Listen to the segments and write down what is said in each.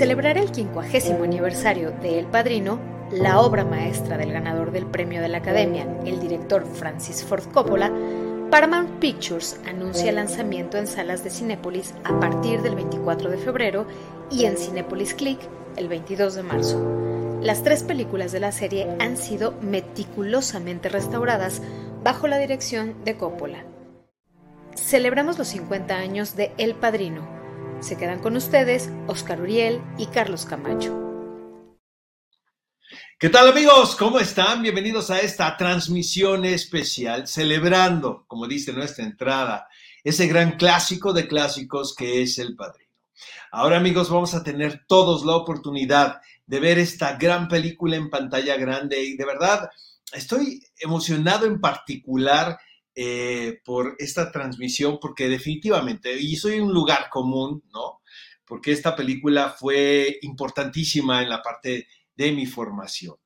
Celebrar el 50 aniversario de El Padrino, la obra maestra del ganador del premio de la Academia, el director Francis Ford Coppola, Paramount Pictures anuncia el lanzamiento en salas de Cinépolis a partir del 24 de febrero y en Cinépolis Click el 22 de marzo. Las tres películas de la serie han sido meticulosamente restauradas bajo la dirección de Coppola. Celebramos los 50 años de El Padrino, se quedan con ustedes Oscar Uriel y Carlos Camacho. ¿Qué tal amigos? ¿Cómo están? Bienvenidos a esta transmisión especial celebrando, como dice nuestra entrada, ese gran clásico de clásicos que es El Padrino. Ahora amigos vamos a tener todos la oportunidad de ver esta gran película en pantalla grande y de verdad estoy emocionado en particular eh, por esta transmisión, porque definitivamente, y soy un lugar común, ¿no? Porque esta película fue importantísima en la parte de mi formación.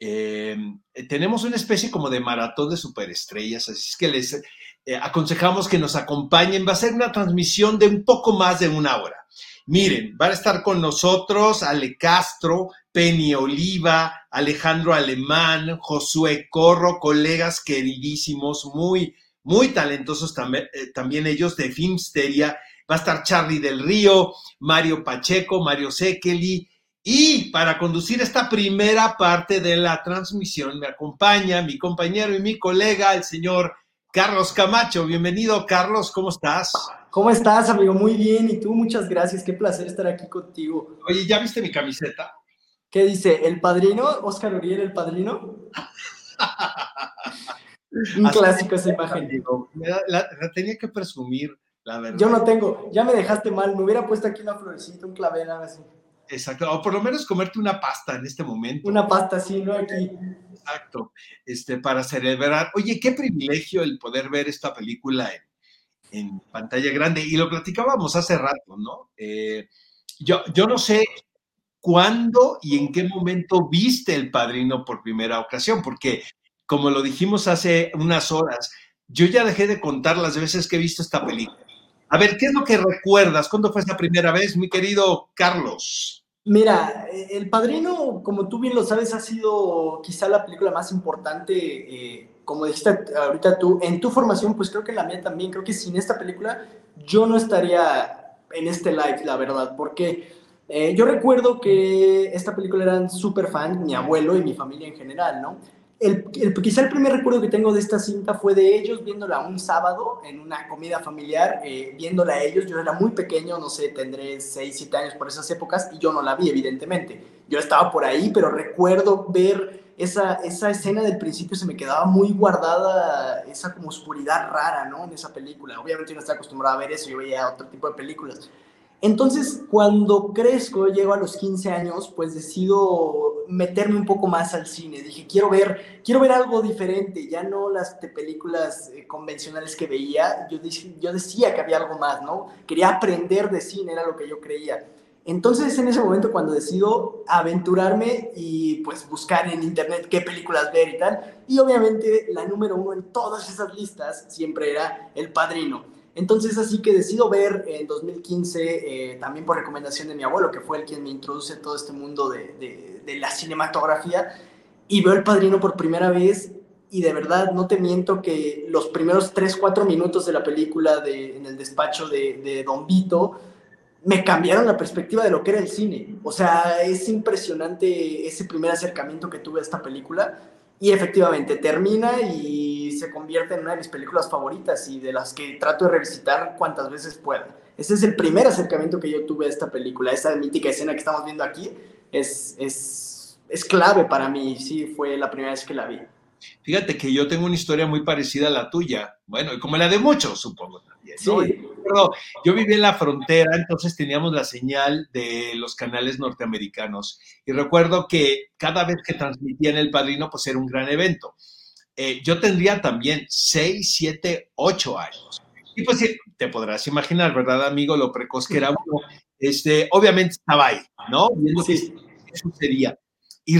Em, tenemos una especie como de maratón de superestrellas, así es que les eh, aconsejamos que nos acompañen. Va a ser una transmisión de un poco más de una hora. Miren, van a estar con nosotros Ale Castro, Penny Oliva, Alejandro Alemán, Josué Corro, colegas queridísimos, muy, muy talentosos también, eh, también ellos de Filmsteria. Va a estar Charlie del Río, Mario Pacheco, Mario Sekeli. Y para conducir esta primera parte de la transmisión me acompaña mi compañero y mi colega, el señor Carlos Camacho. Bienvenido, Carlos, ¿cómo estás? ¿Cómo estás, amigo? Muy bien. Y tú, muchas gracias. Qué placer estar aquí contigo. Oye, ¿ya viste mi camiseta? ¿Qué dice? ¿El padrino? ¿Oscar Uriel, el padrino? Un clásico esa imagen. La, tenía que presumir, la verdad. Yo no tengo, ya me dejaste mal, me hubiera puesto aquí una florecita, un clavel, algo así. Exacto, o por lo menos comerte una pasta en este momento. Una pasta, sí, ¿no? Aquí. Exacto, este, para celebrar. Oye, qué privilegio el poder ver esta película en, pantalla grande. Y lo platicábamos hace rato, ¿no? Eh, yo, yo no sé ¿cuándo y en qué momento viste El Padrino por primera ocasión? Porque, como lo dijimos hace unas horas, yo ya dejé de contar las veces que he visto esta película. A ver, ¿qué es lo que recuerdas? ¿Cuándo fue esa primera vez, mi querido Carlos? Mira, El Padrino, como tú bien lo sabes, ha sido quizá la película más importante, eh, como dijiste ahorita tú, en tu formación, pues creo que en la mía también, creo que sin esta película yo no estaría en este live, la verdad, porque eh, yo recuerdo que esta película eran súper fan, mi abuelo y mi familia en general, ¿no? El, quizá el primer recuerdo que tengo de esta cinta fue de ellos viéndola un sábado en una comida familiar, eh, viéndola a ellos. Yo era muy pequeño, no sé, tendré 6, 7 años por esas épocas y yo no la vi, evidentemente. Yo estaba por ahí, pero recuerdo ver esa, esa escena del principio, se me quedaba muy guardada, esa como oscuridad rara, ¿no? En esa película. Obviamente yo no estaba acostumbrado a ver eso, yo veía otro tipo de películas. Entonces, cuando crezco, llego a los 15 años, pues decido meterme un poco más al cine. Dije, quiero ver, quiero ver algo diferente, ya no las películas eh, convencionales que veía. Yo, yo decía que había algo más, ¿no? Quería aprender de cine, era lo que yo creía. Entonces, en ese momento, cuando decido aventurarme y pues buscar en internet qué películas ver y tal, y obviamente la número uno en todas esas listas siempre era El Padrino. Entonces así que decido ver en 2015, eh, también por recomendación de mi abuelo, que fue el quien me introduce todo este mundo de, la cinematografía, y veo El Padrino por primera vez y de verdad no te miento que los primeros 3, 4 minutos de la película de, en el despacho de, de Don Vito me cambiaron la perspectiva de lo que era el cine. O sea, es impresionante ese primer acercamiento que tuve a esta película y efectivamente termina y se convierte en una de mis películas favoritas y de las que trato de revisitar cuantas veces pueda. Ese es el primer acercamiento que yo tuve a esta película. Esa mítica escena que estamos viendo aquí es, es, es clave para mí. Sí, fue la primera vez que la vi. Fíjate que yo tengo una historia muy parecida a la tuya. Bueno, y como la de muchos, supongo también. Sí, recuerdo, yo vivía en la frontera, entonces teníamos la señal de los canales norteamericanos. Y recuerdo que cada vez que transmitían El Padrino, pues era un gran evento. Eh, yo tendría también 6, 7, 8 años. Y pues te podrás imaginar, ¿verdad, amigo? Lo precoz que era uno. Este, obviamente estaba ahí, ¿no? Viendo qué sucedía y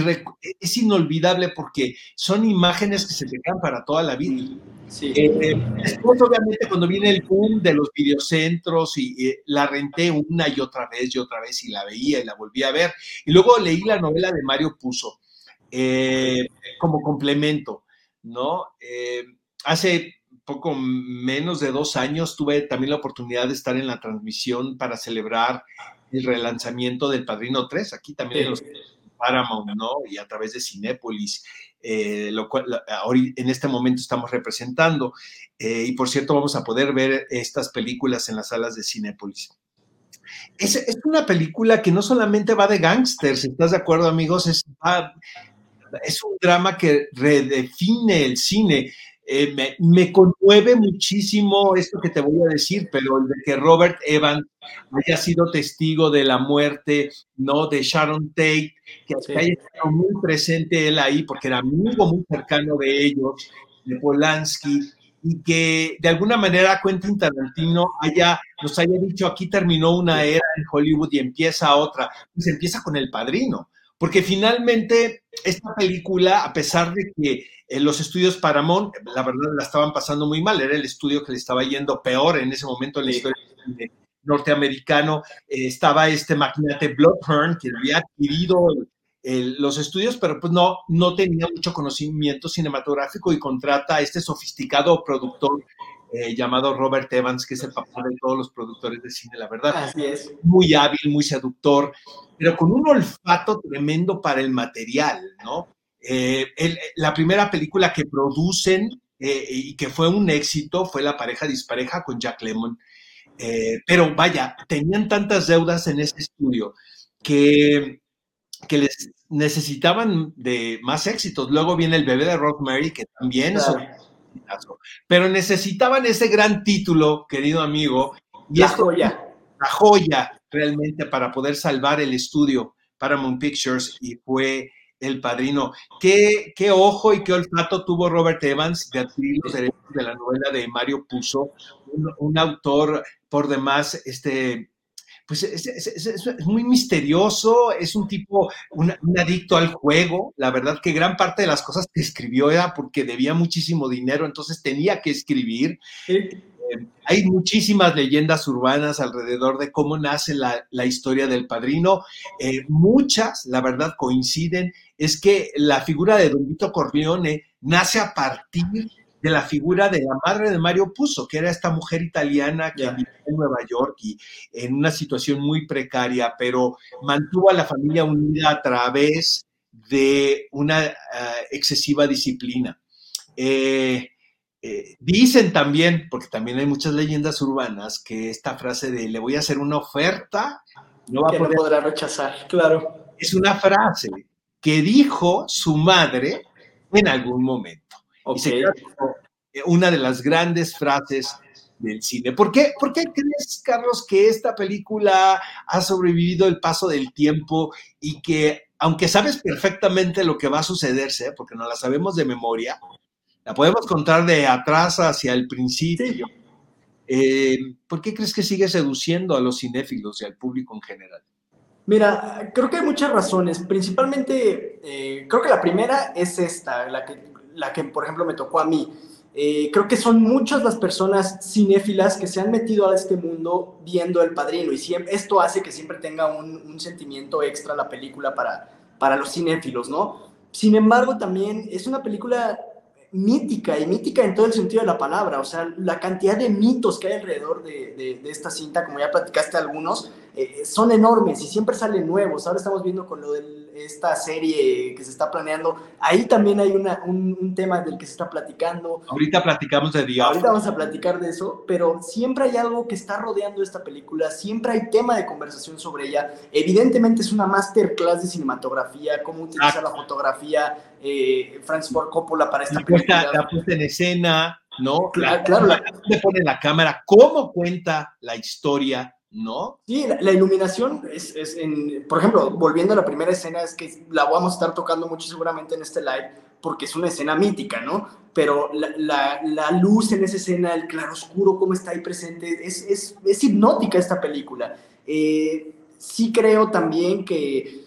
es inolvidable porque son imágenes que se te quedan para toda la vida. Sí. Eh, después, obviamente, cuando viene el boom de los videocentros y la renté una y otra vez y otra vez y la veía y la volví a ver. Y luego leí la novela de Mario Puzo eh, como complemento, ¿no? Eh, hace poco menos de dos años tuve también la oportunidad de estar en la transmisión para celebrar el relanzamiento del Padrino 3. Aquí también los Paramount, ¿no? Y a través de Cinépolis, eh, lo cual en este momento estamos representando. Eh, y por cierto, vamos a poder ver estas películas en las salas de Cinépolis. Es, es una película que no solamente va de gángsters, ¿estás de acuerdo, amigos? Es, es un drama que redefine el cine. Eh, me, me, conmueve muchísimo esto que te voy a decir, pero el de que Robert Evans haya sido testigo de la muerte, ¿no? De Sharon Tate, que haya estado muy presente él ahí, porque era amigo muy cercano de ellos, de Polanski, y que de alguna manera Quentin Tarantino haya, nos haya dicho, aquí terminó una era en Hollywood y empieza otra, pues empieza con El Padrino, porque finalmente esta película, a pesar de que en los estudios Paramount, la verdad, la estaban pasando muy mal. Era el estudio que le estaba yendo peor en ese momento en la historia norteamericano. Eh, estaba este magnate Bloodhorn, que había adquirido los estudios, pero pues no, no tenía mucho conocimiento cinematográfico y contrata a este sofisticado productor eh, llamado Robert Evans, que es el papá de todos los productores de cine, la verdad. Así es. Muy hábil, muy seductor, pero con un olfato tremendo para el material, ¿no? Eh, la primera película que producen eh, y que fue un éxito fue La pareja dispareja con Jack Lemmon. Pero vaya, tenían tantas deudas en ese estudio que, que les necesitaban de más éxitos. Luego viene El bebé de Rosemary, que también es pero necesitaban ese gran título, querido amigo. Y la joya. La joya, realmente, para poder salvar el estudio Paramount Pictures y fue el Padrino. ¿Qué, qué ojo y qué olfato tuvo Robert Evans de adquirir los derechos de la novela de Mario Puzo, un, autor por demás, este, pues es, muy misterioso, es un tipo, un, adicto al juego. La verdad que gran parte de las cosas que escribió era porque debía muchísimo dinero, entonces tenía que escribir. Eh, hay muchísimas leyendas urbanas alrededor de cómo nace la, historia del padrino. Eh, muchas, la verdad, coinciden es que la figura de Don Vito Corleone nace a partir de la figura de la madre de Mario Puzo, que era esta mujer italiana que vivía en Nueva York y en una situación muy precaria, pero mantuvo a la familia unida a través de una eh, excesiva disciplina. Eh, eh, dicen también, porque también hay muchas leyendas urbanas, que esta frase de le voy a hacer una oferta, no va a poder, no podrá rechazar, claro. Es una frase que dijo su madre en algún momento. Una de las grandes frases del cine. ¿Por qué, ¿Por qué crees, Carlos, que esta película ha sobrevivido el paso del tiempo y que, aunque sabes perfectamente lo que va a sucederse, porque no la sabemos de memoria, la podemos contar de atrás hacia el principio? Eh, ¿Por qué crees que sigue seduciendo a los cinéfilos y al público en general? Mira, creo que hay muchas razones. Principalmente, eh, creo que la primera es esta, la que, la que por ejemplo me tocó a mí. Eh, creo que son muchas las personas cinéfilas que se han metido a este mundo viendo El Padrino y esto hace que siempre tenga un, sentimiento extra la película para, para los cinéfilos, ¿no? Sin embargo, también es una película mítica y mítica en todo el sentido de la palabra, o sea, la cantidad de mitos que hay alrededor de, de, de esta cinta, como ya platicaste algunos, eh, son enormes y siempre salen nuevos. Ahora estamos viendo con lo de esta serie que se está planeando, ahí también hay una, un, tema del que se está platicando. Ahorita platicamos de Dios. Ahorita vamos a platicar de eso, pero siempre hay algo que está rodeando esta película, siempre hay tema de conversación sobre ella. Evidentemente es una masterclass de cinematografía, cómo utilizar la fotografía, eh, Francis Ford Coppola para esta película. La puesta en escena, ¿no? Claro, claro. ¿Dónde pone la cámara? ¿Cómo cuenta la historia? ¿No? Sí, la, iluminación es, en, por ejemplo, volviendo a la primera escena, es que la vamos a estar tocando mucho seguramente en este live, porque es una escena mítica, ¿no? Pero la, luz en esa escena, el claroscuro, cómo está ahí presente, es, es, hipnótica esta película. Eh, sí creo también que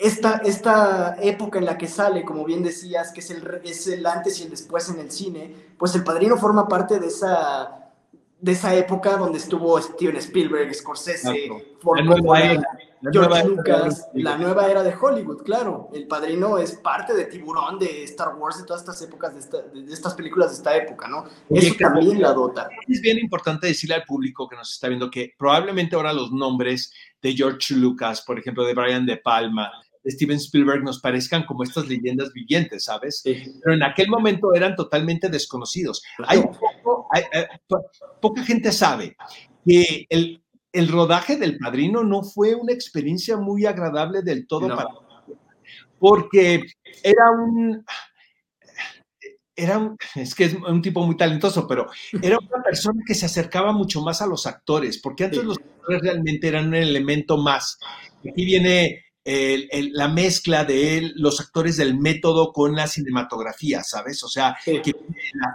esta, esta época en la que sale, como bien decías, que es el, es el antes y el después en el cine, pues El Padrino forma parte de esa de esa época donde estuvo Steven Spielberg, Scorsese, Ford George Lucas, la nueva era de Hollywood, claro. El Padrino es parte de Tiburón, de Star Wars, de todas estas épocas, de, estas películas de esta época, ¿no? Eso también la dota. Es bien importante decirle al público que nos está viendo que probablemente ahora los nombres de George Lucas, por ejemplo, de Brian De Palma, Steven Spielberg nos parezcan como estas leyendas vivientes, ¿sabes? Pero en aquel momento eran totalmente desconocidos. Hay, eh, poca gente sabe que el, el, rodaje del Padrino no fue una experiencia muy agradable del todo para porque era un era un, es que es un tipo muy talentoso, pero era una persona que se acercaba mucho más a los actores, porque antes los actores realmente eran un elemento más. Aquí viene la mezcla de los actores del método con la cinematografía, ¿sabes? O sea, que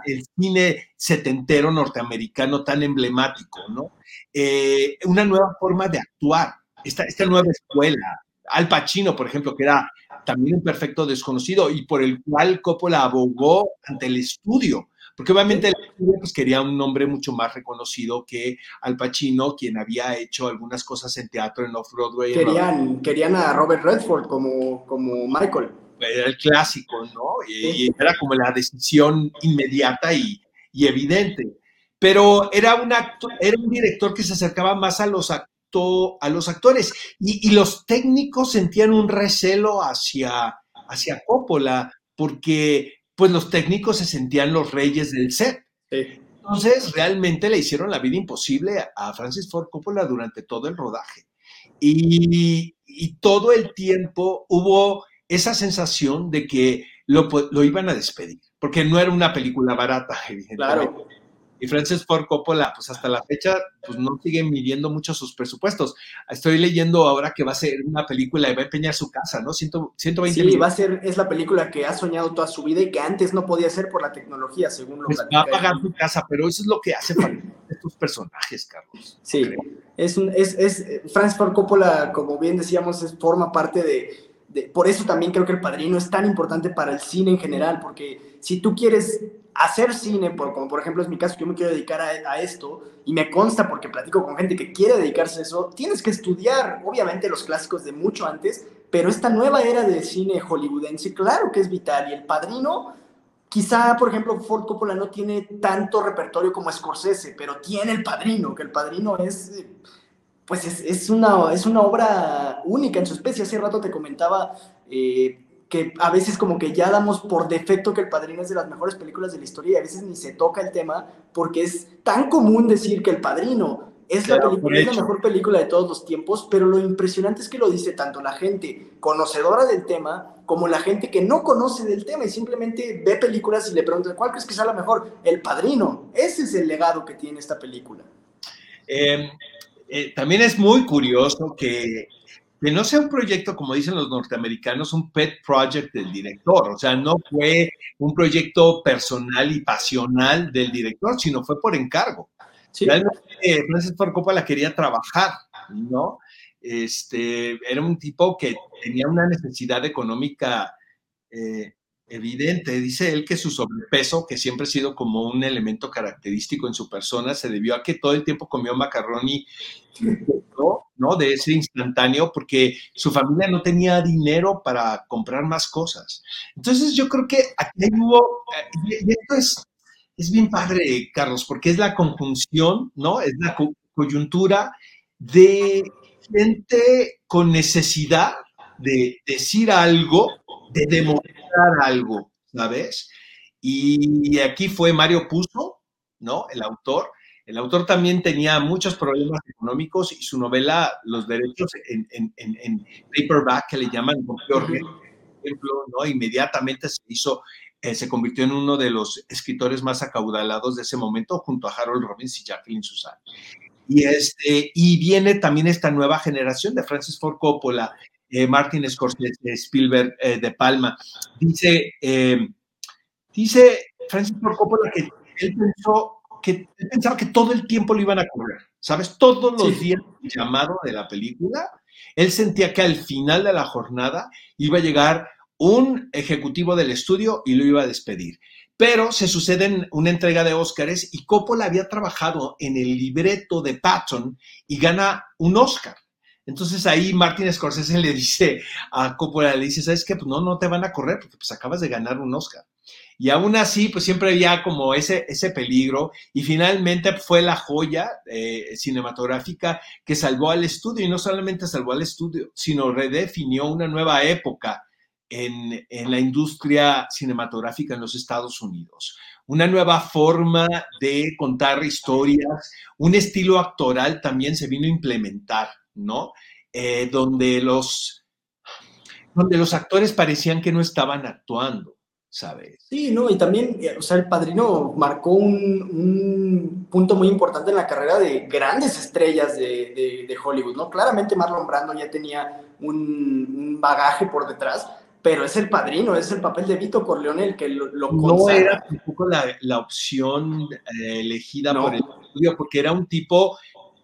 el cine setentero norteamericano tan emblemático, ¿no? Eh, una nueva forma de actuar, esta, esta nueva escuela. Al Pacino, por ejemplo, que era también un perfecto desconocido y por el cual Coppola abogó ante el estudio porque obviamente pues, quería un nombre mucho más reconocido que Al Pacino, quien había hecho algunas cosas en teatro en Off-Broadway. Querían, querían a Robert Redford como, como Michael. Era el clásico, ¿no? Y, era como la decisión inmediata y, y evidente. Pero era un, era un director que se acercaba más a los, a los actores y, y, los técnicos sentían un recelo hacia, hacia Coppola porque pues los técnicos se sentían los reyes del set. Entonces, realmente le hicieron la vida imposible a Francis Ford Coppola durante todo el rodaje. Y, todo el tiempo hubo esa sensación de que lo, lo, iban a despedir, porque no era una película barata, evidentemente. Claro. Y Francis Ford Coppola, pues hasta la fecha, pues no sigue midiendo mucho sus presupuestos. Estoy leyendo ahora que va a ser una película y va a empeñar su casa, ¿no? 120 Sí, va a ser, es la película que ha soñado toda su vida y que antes no podía ser por la tecnología, según lo pues Va a pagar su casa, pero eso es lo que hace para estos personajes, Carlos. Sí, es, un, es, es, Francis Ford Coppola, como bien decíamos, es, forma parte de, de, por eso también creo que El Padrino es tan importante para el cine en general, porque si tú quieres hacer cine, por, como por ejemplo es mi caso, yo me quiero dedicar a, esto y me consta porque platico con gente que quiere dedicarse a eso, tienes que estudiar, obviamente, los clásicos de mucho antes, pero esta nueva era del cine hollywoodense, claro que es vital. Y El Padrino, quizá, por ejemplo, Ford Coppola no tiene tanto repertorio como Scorsese, pero tiene El Padrino, que El Padrino es... Pues es, es una, es una obra única en su especie. Hace rato te comentaba eh, que a veces como que ya damos por defecto que El Padrino es de las mejores películas de la historia y a veces ni se toca el tema porque es tan común decir que El Padrino es, la, mejor película de todos los tiempos, pero lo impresionante es que lo dice tanto la gente conocedora del tema como la gente que no conoce del tema y simplemente ve películas y le pregunta, ¿cuál crees que sea la mejor? El Padrino. Ese es el legado que tiene esta película. Eh, eh, también es muy curioso que que no sea un proyecto, como dicen los norteamericanos, un pet project del director. O sea, no fue un proyecto personal y pasional del director, sino fue por encargo. Realmente Francis Ford Coppola quería trabajar, ¿no? Este, era un tipo que tenía una necesidad económica eh, evidente. Dice él que su sobrepeso, que siempre ha sido como un elemento característico en su persona, se debió a que todo el tiempo comió macarroni, ¿no? De ese instantáneo, porque su familia no tenía dinero para comprar más cosas. Entonces yo creo que aquí hubo, eh, y esto es, es bien padre, Carlos, porque es la conjunción, ¿no? Es la coyuntura de gente con necesidad de decir algo, de demostrar algo, ¿sabes? Y aquí fue Mario Puzo, ¿no? El autor. El autor también tenía muchos problemas económicos y su novela, Los Derechos en, paperback, que le llaman por ejemplo, ¿no? Inmediatamente se hizo eh, se convirtió en uno de los escritores más acaudalados de ese momento, junto a Harold Robbins y Jacqueline Susan. Y, este, y viene también esta nueva generación de Francis Ford Coppola, eh, Martin Scorsese, Spielberg, eh, De Palma. Dice, dice Francis Ford Coppola que él pensó que pensaba que todo el tiempo lo iban a correr, ¿sabes? Todos los días llamado de la película, él sentía que al final de la jornada iba a llegar un ejecutivo del estudio y lo iba a despedir. Pero se sucede una entrega de Óscares y Coppola había trabajado en el libreto de Patton y gana un Óscar. Entonces ahí Martin Scorsese le dice a Coppola, le dice, ¿sabes qué? Pues no, no te van a correr porque pues acabas de ganar un Oscar. Y aún así, pues siempre había como ese, ese peligro y finalmente fue la joya eh, cinematográfica que salvó al estudio y no solamente salvó al estudio, sino redefinió una nueva época en, en la industria cinematográfica en los Estados Unidos una nueva forma de contar historias, un estilo actoral también se vino a implementar, ¿no? Eh, donde, los, donde los actores parecían que no estaban actuando. ¿Sabes? Sí, no, y también, eh, o sea, el padrino marcó un, punto muy importante en la carrera de grandes estrellas de, Hollywood, ¿no? Claramente Marlon Brando ya tenía un, bagaje por detrás, pero es el padrino, es el papel de Vito Corleone el que lo, lo No era tampoco la, la opción eh, elegida por el estudio, porque era un tipo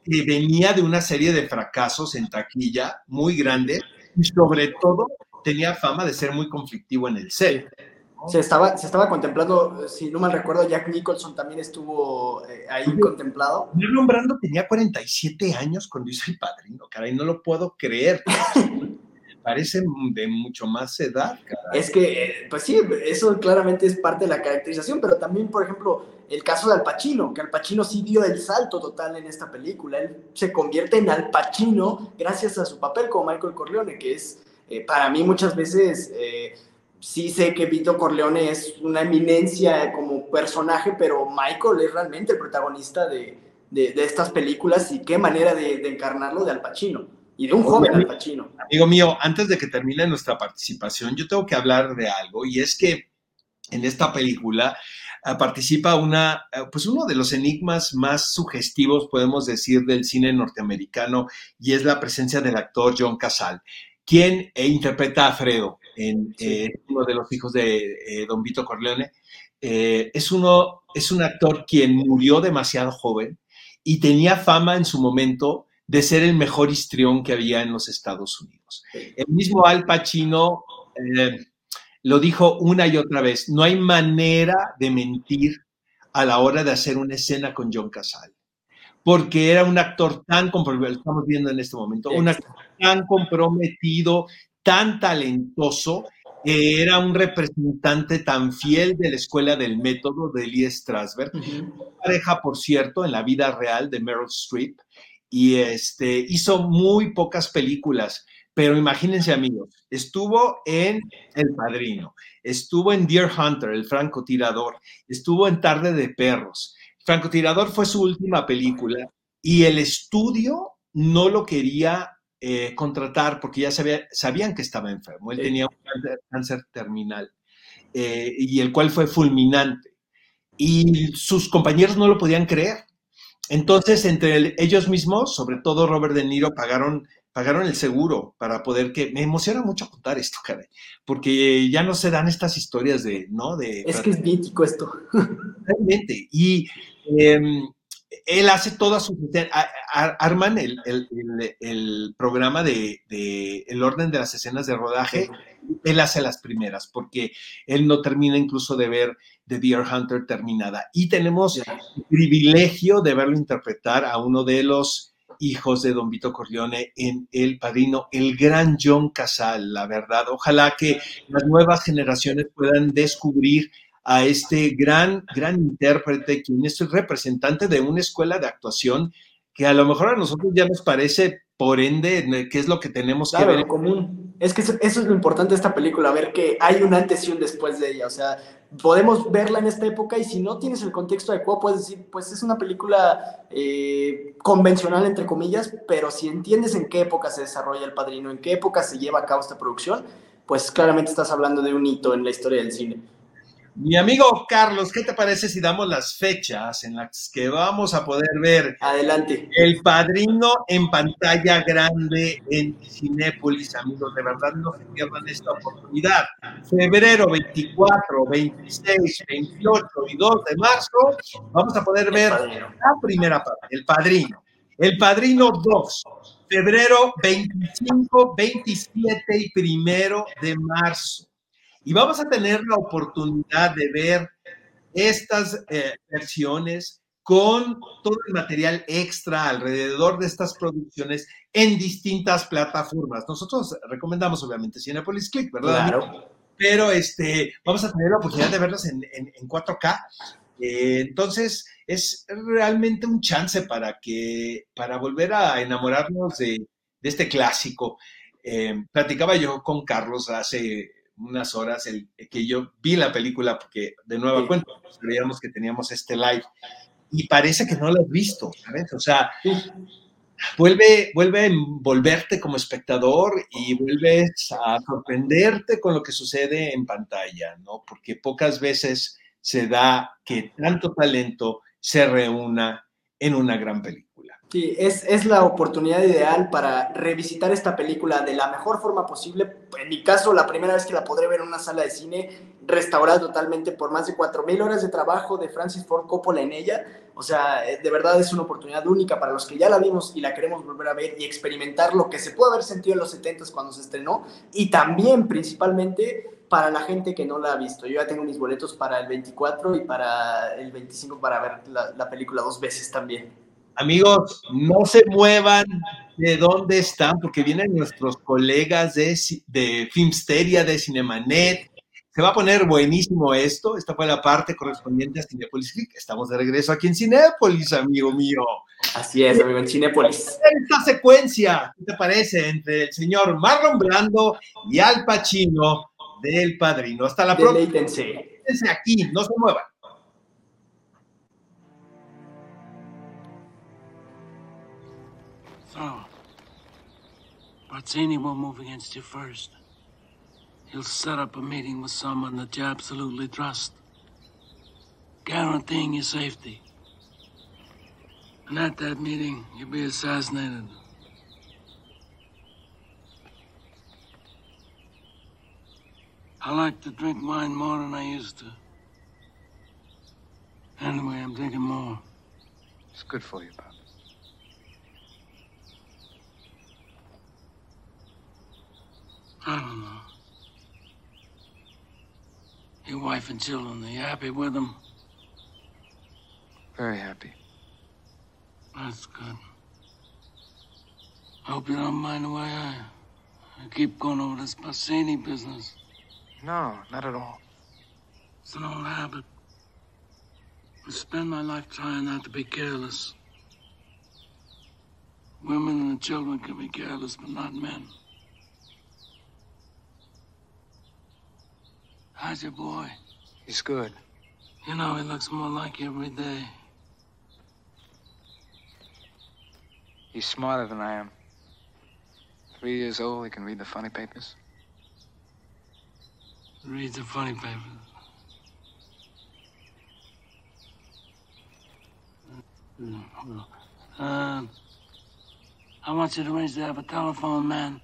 que venía de una serie de fracasos en taquilla muy grande y sobre todo tenía fama de ser muy conflictivo en el set. Se estaba, se estaba contemplando, si no mal recuerdo, Jack Nicholson también estuvo eh, ahí contemplado. Marlon Brando tenía 47 años cuando hizo El Padrino, caray, no lo puedo creer. Parece de mucho más edad, caray. Es que, eh, pues sí, eso claramente es parte de la caracterización, pero también, por ejemplo, el caso de Al Pacino, que Al Pacino sí dio el salto total en esta película. Él se convierte en Al Pacino gracias a su papel como Michael Corleone, que es, eh, para mí muchas veces sí sé que Vito Corleone es una eminencia como personaje, pero Michael es realmente el protagonista de, estas películas y qué manera de, encarnarlo de Al Pacino y de un joven Al Pacino. Amigo mío, antes de que termine nuestra participación, yo tengo que hablar de algo y es que en esta película ah, participa una, ah, pues uno de los enigmas más sugestivos, podemos decir, del cine norteamericano y es la presencia del actor John Casal, quien eh, interpreta a Fredo en eh, uno de los hijos de eh, Don Vito Corleone. Eh, es, uno, es un actor quien murió demasiado joven y tenía fama en su momento de ser el mejor histrión que había en los Estados Unidos. El mismo Al Pacino lo dijo una y otra vez, no hay manera de mentir a la hora de hacer una escena con John Casal, porque era un actor tan comprometido, estamos viendo en este momento, un actor tan comprometido, tan talentoso, era un representante tan fiel de la escuela del método de Lee Strasberg, pareja, por cierto, en la vida real de Meryl Streep, y este, hizo muy pocas películas, pero imagínense amigos, estuvo en El Padrino, estuvo en Deer Hunter, el francotirador, estuvo en Tarde de Perros. Francotirador fue su última película y el estudio no lo quería eh, contratar porque ya sabían que estaba enfermo. Él tenía un cáncer, terminal eh, y el cual fue fulminante. Y sus compañeros no lo podían creer. Entonces, entre ellos mismos, sobre todo Robert De Niro, pagaron, pagaron el seguro para poder que... Me emociona mucho contar esto, caray, porque ya no se dan estas historias de, ¿no? De, es que es mítico esto. Realmente. Y em, él hace todas sus... Arman el, el, programa de, el orden de las escenas de rodaje, él hace las primeras, porque él no termina incluso de ver The Deer Hunter terminada. Y tenemos el privilegio de verlo interpretar a uno de los hijos de Don Vito Corleone en El Padrino, el gran John Casal, la verdad. Ojalá que las nuevas generaciones puedan descubrir a este gran, gran intérprete, quien es el representante de una escuela de actuación que a lo mejor a nosotros ya nos parece, por ende, qué es lo que tenemos que ver. en común. Es que eso, es lo importante de esta película, ver que hay un antes y un después de ella. O sea, podemos verla en esta época y si no tienes el contexto adecuado, puedes decir, pues es una película eh, convencional, entre comillas, pero si entiendes en qué época se desarrolla El Padrino, en qué época se lleva a cabo esta producción, pues claramente estás hablando de un hito en la historia del cine. Mi amigo Carlos, ¿qué te parece si damos las fechas en las que vamos a poder ver Adelante. El Padrino en pantalla grande en Cinépolis, amigos? De verdad no se pierdan esta oportunidad. Febrero 24, 26, 28 y 2 de marzo vamos a poder ver la primera parte, El Padrino. El Padrino 2, febrero 25, 27 y primero de marzo. Y vamos a tener la oportunidad de ver estas eh, versiones con todo el material extra alrededor de estas producciones en distintas plataformas. Nosotros recomendamos obviamente Cinepolis Click, ¿verdad? Claro. Pero este, vamos a tener la oportunidad de verlas en, 4K. Eh, entonces, es realmente un chance para que, para volver a enamorarnos de, este clásico. Eh, platicaba yo con Carlos hace unas horas el, que yo vi la película, porque de nuevo cuenta, creíamos que teníamos este live, y parece que no lo has visto, ¿sabes? O sea, vuelve, vuelve a envolverte como espectador y vuelves a sorprenderte con lo que sucede en pantalla, ¿no? Porque pocas veces se da que tanto talento se reúna en una gran película. Sí, es, es, la oportunidad ideal para revisitar esta película de la mejor forma posible. En mi caso, la primera vez que la podré ver en una sala de cine, restaurada totalmente por más de 4.000 horas de trabajo de Francis Ford Coppola en ella. O sea, eh, de verdad es una oportunidad única para los que ya la vimos y la queremos volver a ver y experimentar lo que se pudo haber sentido en los 70 cuando se estrenó. Y también, principalmente, para la gente que no la ha visto. Yo ya tengo mis boletos para el 24 y para el 25 para ver la, la película dos veces también. Amigos, no se muevan de dónde están, porque vienen nuestros colegas de, de Filmsteria, de Cinemanet. Se va a poner buenísimo esto. Esta fue la parte correspondiente a Cinepolis Click. Estamos de regreso aquí en Cinepolis, amigo mío. Así es, amigo, en Cinepolis. Esta secuencia, ¿qué te parece? Entre el señor Marlon Brando y Al Pacino del Padrino. Hasta la próxima. Deleítense. aquí, no se muevan. Barzini will move against you first. He'll set up a meeting with someone that you absolutely trust, guaranteeing your safety. And at that meeting, you'll be assassinated. I like to drink wine more than I used to. Anyway, I'm drinking more. It's good for you, Bob. I don't know. Your wife and children, are you happy with them? Very happy. That's good. I hope you don't mind the way I, I keep going over this Bassini business. No, not at all. It's an old habit. I spend my life trying not to be careless. Women and children can be careless, but not men. How's your boy? He's good. You know, he looks more like you every day. He's smarter than I am. Three years old, he can read the funny papers. Read the funny papers. Uh, I want you to arrange to have a telephone man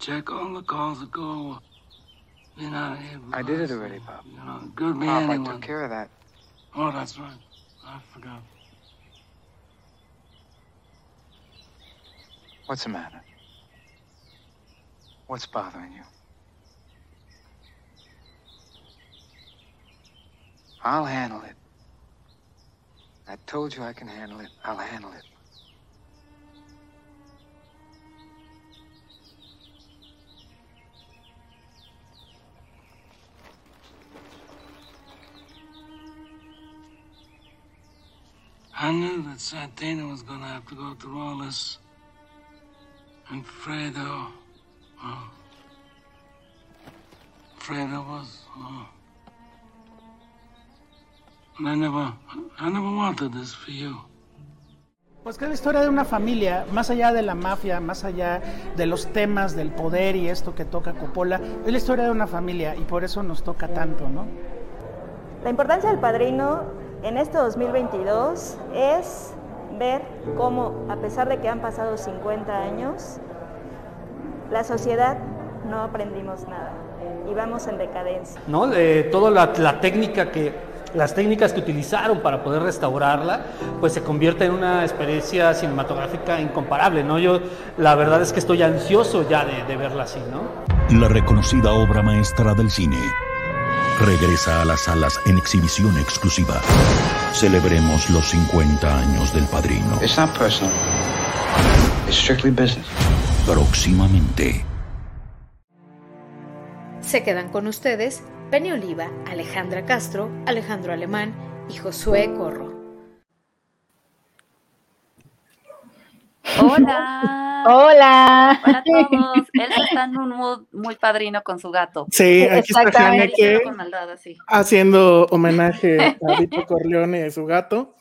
check all the calls that go you know, I did it already, Pop. You know, good be Pop, anyone. I took care of that. Oh, that's right. I forgot. What's the matter? What's bothering you? I'll handle it. I told you I can handle it. I'll handle it. I knew that Santana was going to have to go through all this. And Fredo, oh. Fredo was, oh. And I never, I never wanted this for you. Pues que es la historia de una familia, más allá de la mafia, más allá de los temas del poder y esto que toca Coppola, es la historia de una familia y por eso nos toca tanto, ¿no? La importancia del padrino en este 2022 es ver cómo, a pesar de que han pasado 50 años, la sociedad no aprendimos nada y vamos en decadencia. ¿No? De toda la, técnica que, las técnicas que utilizaron para poder restaurarla, pues se convierte en una experiencia cinematográfica incomparable, ¿no? Yo la verdad es que estoy ansioso ya de, de verla así, ¿no? La reconocida obra maestra del cine regresa a las salas en exhibición exclusiva. Celebremos los 50 años del Padrino. It's not personal. It's strictly business. Próximamente. Se quedan con ustedes Penny Oliva, Alejandra Castro, Alejandro Alemán y Josué Corro. Hola. Hola. Hola a todos. Él está en un mood muy padrino con su gato. Sí, aquí está Haneke haciendo homenaje a Vito Corleone y su gato.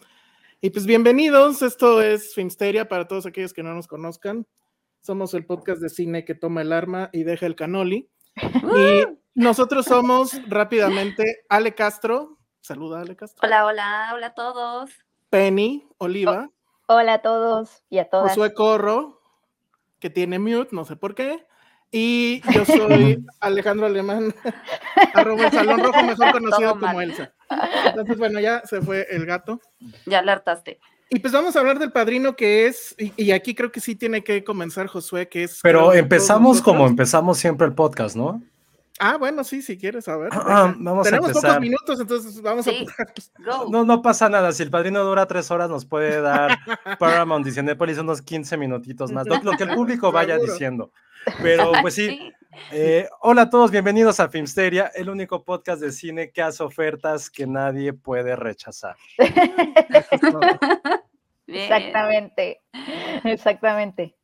Y pues bienvenidos, esto es Filmsteria para todos aquellos que no nos conozcan. Somos el podcast de cine que toma el arma y deja el canoli. Y nosotros somos rápidamente Ale Castro. Saluda, Ale Castro. Hola, hola, hola a todos. Penny Oliva. hola a todos y a todas. Josué Corro, que tiene mute, no sé por qué. Y yo soy Alejandro Alemán, arroba el Salón Rojo, mejor conocido como Elsa. Entonces, bueno, ya se fue el gato. Ya alertaste. Y pues vamos a hablar del padrino que es, y, aquí creo que sí tiene que comenzar Josué, que es... Pero empezamos como empezamos siempre el podcast, ¿no? Ah, bueno, sí, si quieres, a ver. vamos Tenemos pocos minutos, entonces vamos a... No, no pasa nada, si el padrino dura tres horas nos puede dar Paramount y Cinepolis unos 15 minutitos más, lo, que el público vaya diciendo. Pero pues sí, eh, hola a todos, bienvenidos a Filmsteria, el único podcast de cine que hace ofertas que nadie puede rechazar. Exactamente, exactamente.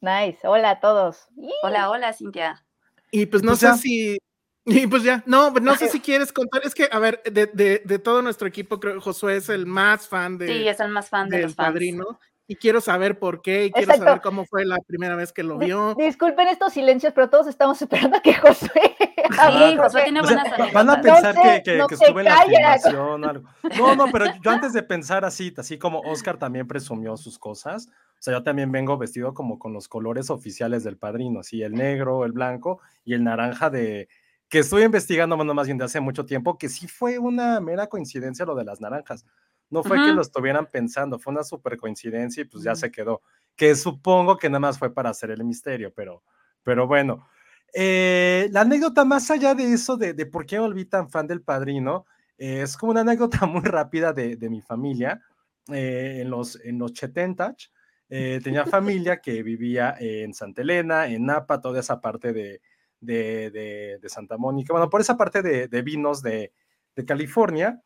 Nice, hola a todos. Hola, hola, Cintia. Y pues no pues sé si. Y pues ya, no, no sé si quieres contar, es que, a ver, de, de, de todo nuestro equipo, creo que Josué es el más fan de. Sí, es el más fan de del padrino y quiero saber por qué y quiero saber cómo fue la primera vez que lo vio. disculpen estos silencios, pero todos estamos esperando a que Josué Sí, Josué tiene buenas Van a pensar que, que, estuve en la filmación o algo. No, no, pero yo antes de pensar así, así como Oscar también presumió sus cosas, o sea, yo también vengo vestido como con los colores oficiales del padrino, así el negro, el blanco y el naranja de que estoy investigando, bueno, más bien de hace mucho tiempo, que sí fue una mera coincidencia lo de las naranjas. No fue que lo estuvieran pensando, fue una super coincidencia y pues ya se quedó. Que supongo que nada más fue para hacer el misterio, pero, pero bueno. Eh, la anécdota más allá de eso, de, de por qué me volví tan fan del padrino, eh, es como una anécdota muy rápida de, de mi familia. Eh, en, los, en los tenía familia que vivía en Santa Elena, en Napa, toda esa parte de, de, de Santa Mónica, bueno, por esa parte de, vinos de, California.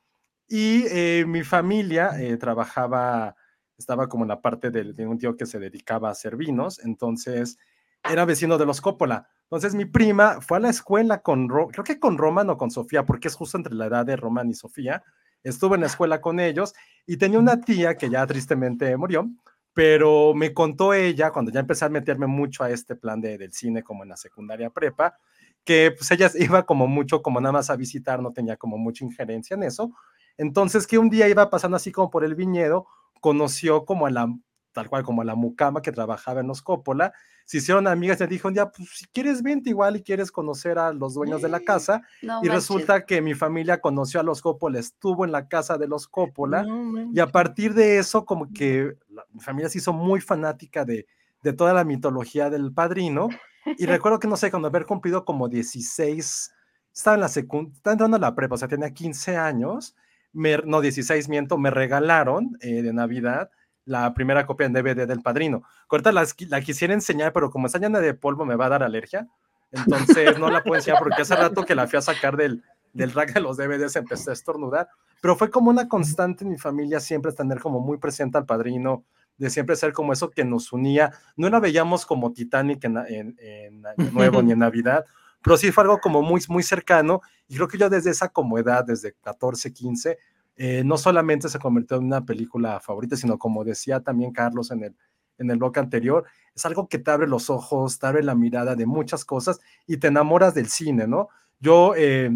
Y eh, mi familia eh, trabajaba, estaba como en la parte de, un tío que se dedicaba a hacer vinos, entonces era vecino de los Coppola. Entonces mi prima fue a la escuela con, creo que con Roman o con Sofía, porque es justo entre la edad de Roman y Sofía. Estuve en la escuela con ellos y tenía una tía que ya tristemente murió, pero me contó ella, cuando ya empecé a meterme mucho a este plan de, del cine como en la secundaria prepa, que pues ella iba como mucho, como nada más a visitar, no tenía como mucha injerencia en eso, entonces, que un día iba pasando así como por el viñedo, conoció como a la, tal cual como a la mucama que trabajaba en los Coppola, se hicieron amigas y le dijo un día, pues si quieres vente igual y quieres conocer a los dueños de la casa. y resulta que mi familia conoció a los Coppola, estuvo en la casa de los Coppola y a partir de eso como que mi familia se hizo muy fanática de, de toda la mitología del padrino. Y recuerdo que no sé, cuando haber cumplido como 16, estaba en la secundaria, estaba entrando a la prepa, o sea, tenía 15 años no 16 miento, me regalaron eh, de Navidad la primera copia en DVD del Padrino. Ahorita la, la quisiera enseñar, pero como está llena de polvo me va a dar alergia. Entonces no la puedo enseñar porque hace rato que la fui a sacar del, del rack de los DVDs empecé a estornudar. Pero fue como una constante en mi familia siempre tener como muy presente al Padrino, de siempre ser como eso que nos unía. No la veíamos como Titanic en, en, en Año Nuevo ni en Navidad, pero sí fue algo como muy, muy cercano y creo que yo desde esa como edad, desde 14, 15, eh, no solamente se convirtió en una película favorita, sino como decía también Carlos en el, en el bloque anterior, es algo que te abre los ojos, te abre la mirada de muchas cosas y te enamoras del cine, ¿no? Yo, eh,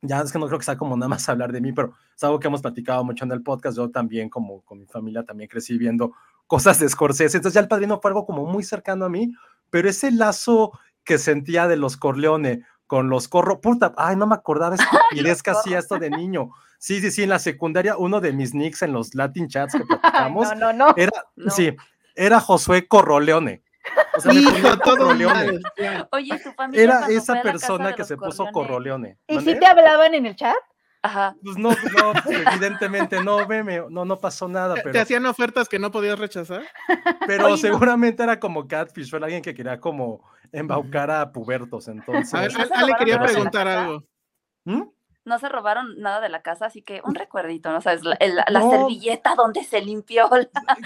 ya es que no creo que sea como nada más hablar de mí, pero es algo que hemos platicado mucho en el podcast. Yo también, como con mi familia, también crecí viendo cosas de Scorsese. Entonces ya el padrino fue algo como muy cercano a mí, pero ese lazo que sentía de los Corleone con los corro, puta, ay, no me acordaba estupidez que hacía esto de niño. Sí, sí, sí, en la secundaria, uno de mis nicks en los Latin chats que platicamos, no, no, no. era, sí, era Josué Corroleone. O sea, Hijo, todo Corroleone. Oye, tu familia Era esa persona que se puso Corroleone. ¿Y si te hablaban en el chat? Ajá. Pues no, no, evidentemente no, veme, no, no pasó nada. Pero, ¿Te hacían ofertas que no podías rechazar? Pero seguramente era como Catfish, fue alguien que quería como embaucar a pubertos, entonces. A ver, Ale quería preguntar algo. ¿Mm? No se robaron nada de la casa, así que un recuerdito, ¿no sabes? La, la servilleta donde se limpió.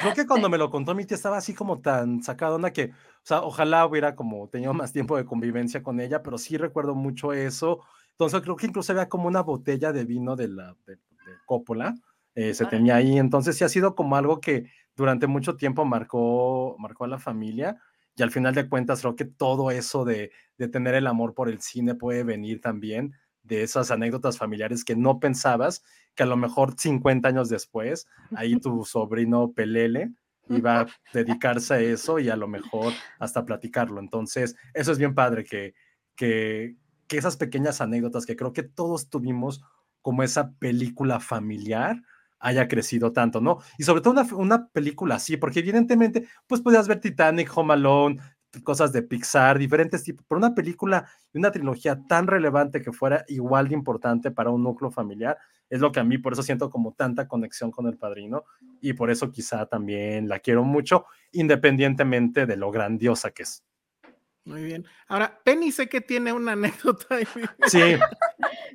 Creo que cuando me lo contó mi tía estaba así como tan sacada onda que, o sea, ojalá hubiera como tenido más tiempo de convivencia con ella, pero sí recuerdo mucho eso entonces creo que incluso había como una botella de vino de la de, Coppola, eh, se tenía ahí. Entonces sí ha sido como algo que durante mucho tiempo marcó, marcó a la familia. Y al final de cuentas creo que todo eso de, de tener el amor por el cine puede venir también de esas anécdotas familiares que no pensabas que a lo mejor 50 años después, ahí tu sobrino Pelele iba a dedicarse a eso y a lo mejor hasta platicarlo. Entonces, eso es bien padre que, que, que esas pequeñas anécdotas que creo que todos tuvimos como esa película familiar haya crecido tanto, ¿no? Y sobre todo una, una película así, porque evidentemente, pues podías ver Titanic, Home Alone, cosas de Pixar, diferentes tipos, pero una película y una trilogía tan relevante que fuera igual de importante para un núcleo familiar, es lo que a mí por eso siento como tanta conexión con el padrino y por eso quizá también la quiero mucho, independientemente de lo grandiosa que es. Muy bien. Ahora, Penny sé que tiene una anécdota. Sí.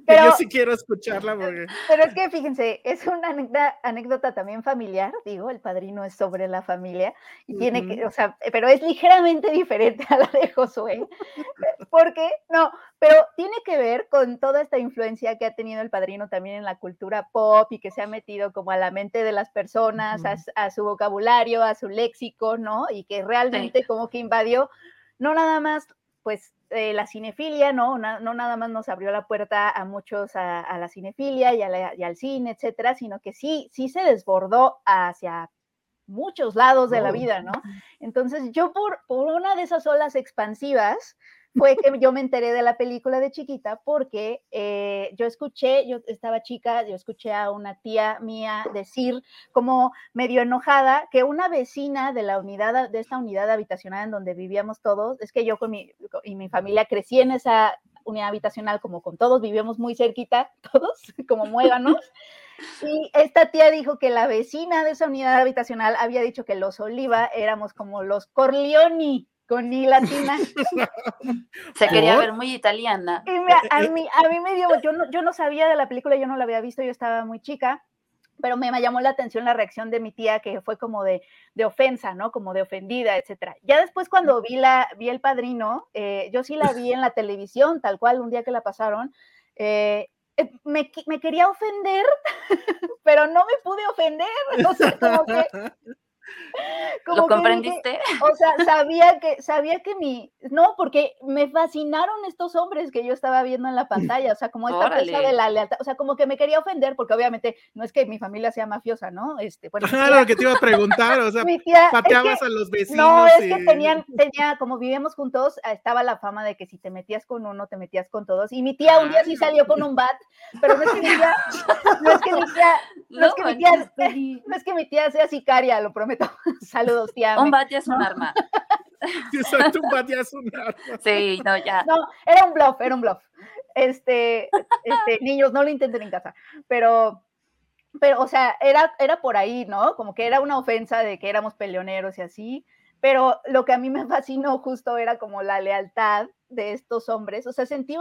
pero, yo sí quiero escucharla. Porque... Pero es que fíjense, es una anécdota, también familiar, digo, el padrino es sobre la familia, y tiene que, o sea, pero es ligeramente diferente a la de Josué. porque, no, pero tiene que ver con toda esta influencia que ha tenido el padrino también en la cultura pop y que se ha metido como a la mente de las personas, a, su vocabulario, a su léxico, ¿no? Y que realmente como que invadió no nada más, pues, eh, la cinefilia, ¿no? ¿no? nada más nos abrió la puerta a muchos a, la cinefilia y, al cine, etcétera, sino que sí, sí se desbordó hacia muchos lados de la vida, ¿no? Entonces, yo por, por una de esas olas expansivas, fue que yo me enteré de la película de chiquita porque eh, yo escuché, yo estaba chica, yo escuché a una tía mía decir como medio enojada que una vecina de la unidad, de esta unidad habitacional en donde vivíamos todos, es que yo con mi, y mi familia crecí en esa unidad habitacional como con todos, vivíamos muy cerquita, todos, como muéganos. Y esta tía dijo que la vecina de esa unidad habitacional había dicho que los Oliva éramos como los Corleoni, con ni latina. Se quería ver muy italiana. Y a, mí, a mí me dio, yo no, yo no sabía de la película, yo no la había visto, yo estaba muy chica, pero me, llamó la atención la reacción de mi tía, que fue como de, de ofensa, ¿no? Como de ofendida, etcétera. Ya después cuando vi, la, vi El Padrino, eh, yo sí la vi en la televisión, tal cual, un día que la pasaron, eh, eh, me, me, quería ofender, pero no me pude ofender. O sea, como que ¿Lo comprendiste? o sea, sabía que, sabía que mi, no, porque me fascinaron estos hombres que yo estaba viendo en la pantalla, o sea, como esta cosa de la lealtad, o sea, como que me quería ofender, porque obviamente no es que mi familia sea mafiosa, ¿no? Este, bueno, claro, que te iba a preguntar, o sea, pateabas a los vecinos. No, es que tenían, tenía, como vivíamos juntos, estaba la fama de que si te metías con uno, te metías con todos, y mi tía un día sí salió con un bat, pero no es que mi tía, no es que mi tía, no, es que mi tía, no es que mi tía sea sicaria, lo prometo. Saludos, tía. Un bat es un arma. Exacto, un es un arma. Sí, no, ya. No, era un bluff, era un bluff. Este, este, niños, no lo intenten en casa, pero, pero, o sea, era, era por ahí, ¿no? Como que era una ofensa de que éramos peleoneros y así, pero lo que a mí me fascinó justo era como la lealtad de estos hombres, o sea, sentí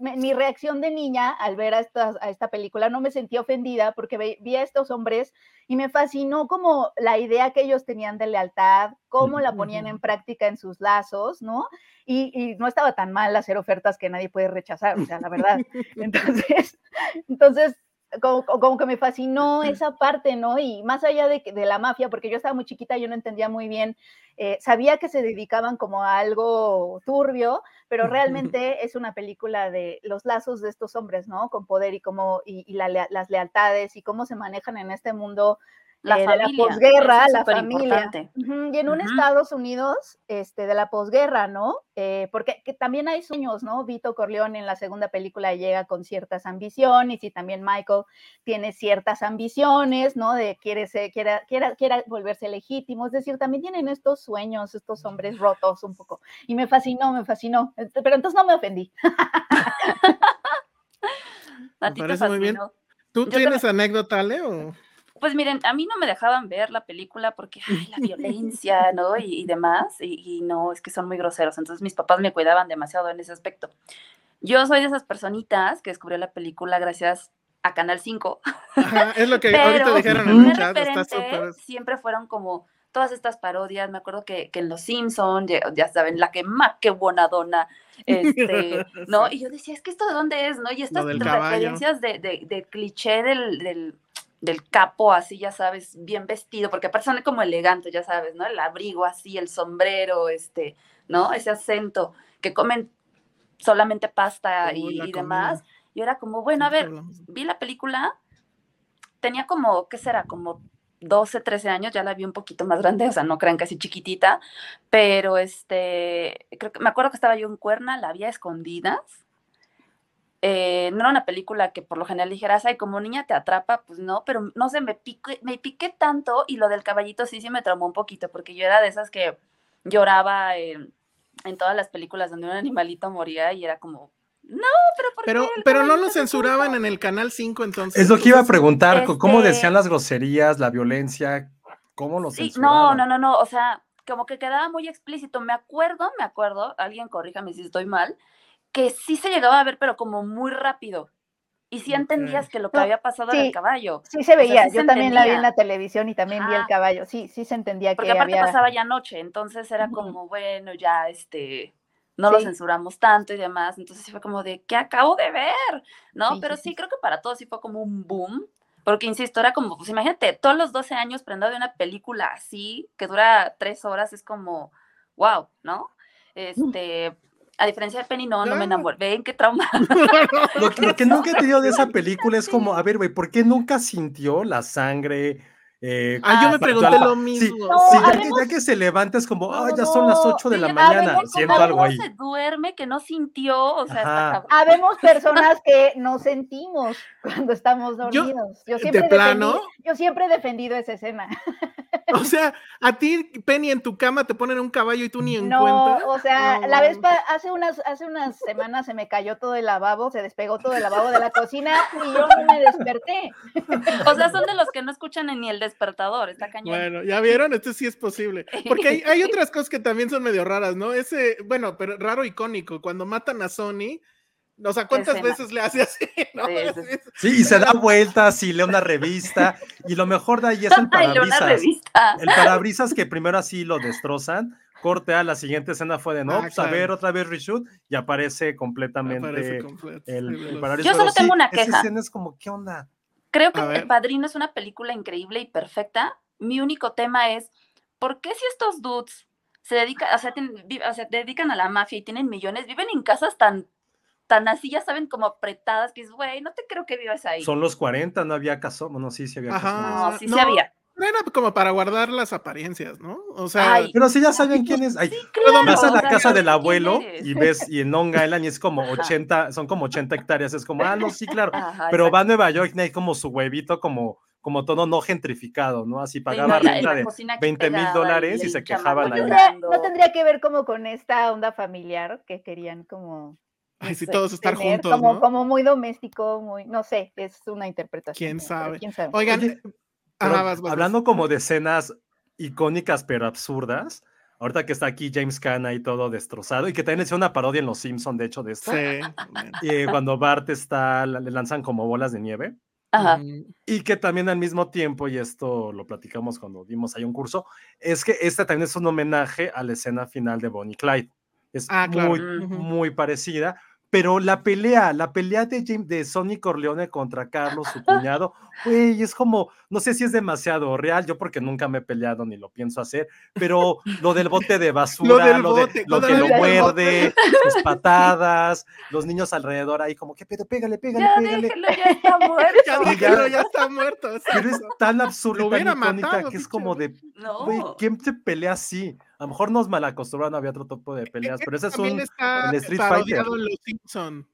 mi reacción de niña al ver a esta, a esta película, no me sentí ofendida porque vi a estos hombres y me fascinó como la idea que ellos tenían de lealtad, cómo la ponían en práctica en sus lazos, ¿no? Y, no estaba tan mal hacer ofertas que nadie puede rechazar, o sea, la verdad. Entonces, entonces como, que me fascinó esa parte, ¿no? Y más allá de, de, la mafia, porque yo estaba muy chiquita, yo no entendía muy bien, eh, sabía que se dedicaban como a algo turbio, pero realmente es una película de los lazos de estos hombres, ¿no? Con poder y cómo, y, las lealtades y cómo se manejan en este mundo la eh, de la posguerra, la familia. Y en un Estados Unidos este, de la posguerra, ¿no? Eh, porque también hay sueños, ¿no? Vito Corleone en la segunda película llega con ciertas ambiciones y también Michael tiene ciertas ambiciones, ¿no? De quiere, ser, quiere, quiere, quiere volverse legítimo, es decir, también tienen estos sueños, estos hombres rotos un poco. Y me fascinó, me fascinó, pero entonces no me ofendí. me parece muy bien. ¿Tú tienes anécdota, Leo? Pues miren, a mí no me dejaban ver la película porque, ay, la violencia, ¿no? Y, demás, y, no, es que son muy groseros, entonces mis papás me cuidaban demasiado en ese aspecto. Yo soy de esas personitas que descubrió la película gracias a Canal 5. es lo que ahorita dijeron en el chat, Siempre fueron como todas estas parodias, me acuerdo que, en Los Simpsons, ya, saben, la que más que buena dona, este, ¿no? Y yo decía, es que esto de dónde es, ¿no? Y estas referencias de, de, cliché del del capo así, ya sabes, bien vestido, porque aparte son como elegante, ya sabes, ¿no? El abrigo así, el sombrero, este, ¿no? Ese acento, que comen solamente pasta y, demás. Y era como, bueno, a ver, vi la película, tenía como, ¿qué será? Como 12, 13 años, ya la vi un poquito más grande, o sea, no crean casi chiquitita, pero este, creo que me acuerdo que estaba yo en Cuerna, la había escondidas eh, no era una película que por lo general dijeras, ay, como niña te atrapa, pues no, pero no sé, me piqué, me piqué tanto y lo del caballito sí, sí me traumó un poquito, porque yo era de esas que lloraba en, todas las películas donde un animalito moría y era como, no, pero ¿por pero, pero no lo censuraban en el canal 5 entonces. Es lo que iba a preguntar, ¿cómo este decían las groserías, la violencia? ¿Cómo lo sí, No, no, no, no, o sea, como que quedaba muy explícito. Me acuerdo, me acuerdo, alguien corríjame si estoy mal, que sí se llegaba a ver, pero como muy rápido. Y sí entendías que lo que había pasado era el caballo. Sí se veía, yo también la vi en la televisión y también vi el caballo, sí, sí se entendía Porque aparte pasaba ya noche, entonces era como, bueno, ya este, no lo censuramos tanto y demás, entonces sí fue como de, ¿qué acabo de ver? ¿No? pero sí, creo que para todos sí fue como un boom, porque insisto, era como, pues imagínate, todos los 12 años prendido de una película así, que dura tres horas, es como, wow, ¿no? Este, a diferencia de Penny, no, no me enamoré. Ven qué trauma. lo, que, nunca he tenido de esa película es como, a ver, güey, ¿por qué nunca sintió la sangre? Eh, ah, yo me pregunté lo mismo. Sí, ya, que, se levanta es como, ah, ya son las 8 de la mañana, siento algo ahí. se duerme que no sintió, o sea, habemos personas que no sentimos cuando estamos dormidos. Yo, siempre ¿De plano? yo siempre he defendido esa escena. O sea, a ti, Penny, en tu cama te ponen un caballo y tú ni en no, cuenta. O sea, la vez hace unas, hace unas semanas se me cayó todo el lavabo, se despegó todo el lavabo de la cocina y yo no me desperté. O sea, son de los que no escuchan ni el despertador, está cañón. Bueno, ya vieron, esto sí es posible. Porque hay, hay otras cosas que también son medio raras, ¿no? Ese, bueno, pero raro icónico, cuando matan a Sony o sea, ¿cuántas veces le hace así? Sí, y se da vueltas y lee una revista. Y lo mejor de ahí es el parabrisas. el parabrisas que primero así lo destrozan. Corte a la siguiente escena fue de no, ah, pues, a ver otra vez reshoot y aparece completamente el, parabrisas. Yo solo tengo una queja. Esa escena es como, ¿qué onda? Creo que El Padrino es una película increíble y perfecta. Mi único tema es, ¿por qué si estos dudes se dedican, o sea, se dedican a la mafia y tienen millones, viven en casas tan tan así, ya saben, como apretadas, que es, güey, no te creo que vivas ahí. Son los 40, no había caso, bueno, sí, sí había caso. No, sí, sí había. Era como para guardar las apariencias, ¿no? O sea, pero si ya saben quién es. Ay, vas a la casa del abuelo y ves, y en Long Island y es como 80, son como 80 hectáreas, es como, ah, no, sí, claro. pero va a Nueva York y hay como su huevito, como, como todo no gentrificado, ¿no? Así pagaba renta de 20 mil dólares y se quejaban ahí. No tendría que ver como con esta onda familiar que querían como Ay, si todos estar juntos. Como, como muy doméstico, muy, no sé, es una interpretación. ¿Quién sabe? Oigan, hablando como de escenas icónicas pero absurdas, ahorita que está aquí James Caan ahí todo destrozado y que también hizo una parodia en Los Simpson de hecho de esto. Sí. y cuando Bart está, le lanzan como bolas de nieve. Ajá. Y que también al mismo tiempo, y esto lo platicamos cuando dimos ahí un curso, es que esta también es un homenaje a la escena final de Bonnie Clyde. Es ah, muy, muy parecida, pero la pelea, la pelea de, James, de Sonny Corleone contra Carlos, su cuñado, güey, es como, no sé si es demasiado real, yo porque nunca me he peleado ni lo pienso hacer, pero lo del bote de basura, lo, de, lo que lo muerde, sus patadas, los niños alrededor ahí como, ¿qué pedo? Pégale, pégale, ya pégale. Déjelo, ya está muerto. ya, ya está muerto. Pero es tan absurdo, tan icónica, matado, que es como de, No. güey, ¿quién se pelea así? A lo mejor nos malacostumbraron, había otro tipo de peleas, pero ese es un está el Street Fighter. parodiado en Los Simpson.